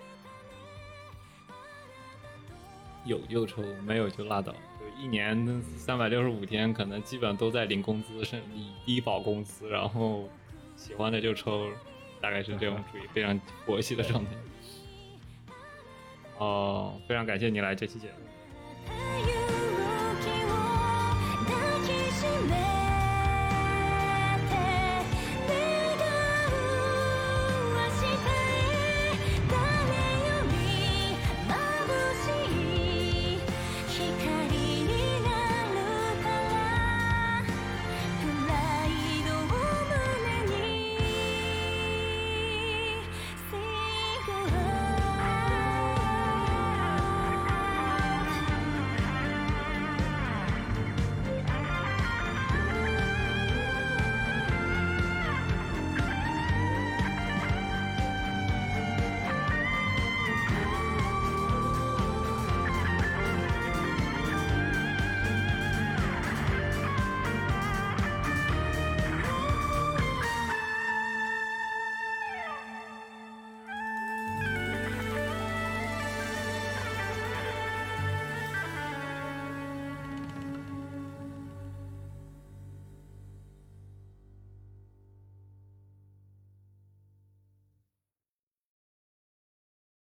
[SPEAKER 1] 有就抽，没有就拉倒。就一年三百六十五天，可能基本都在领工资，是以低保工资，然后喜欢的就抽，大概是这种属于非常佛系的状态。哦，非常感谢你来这期节目。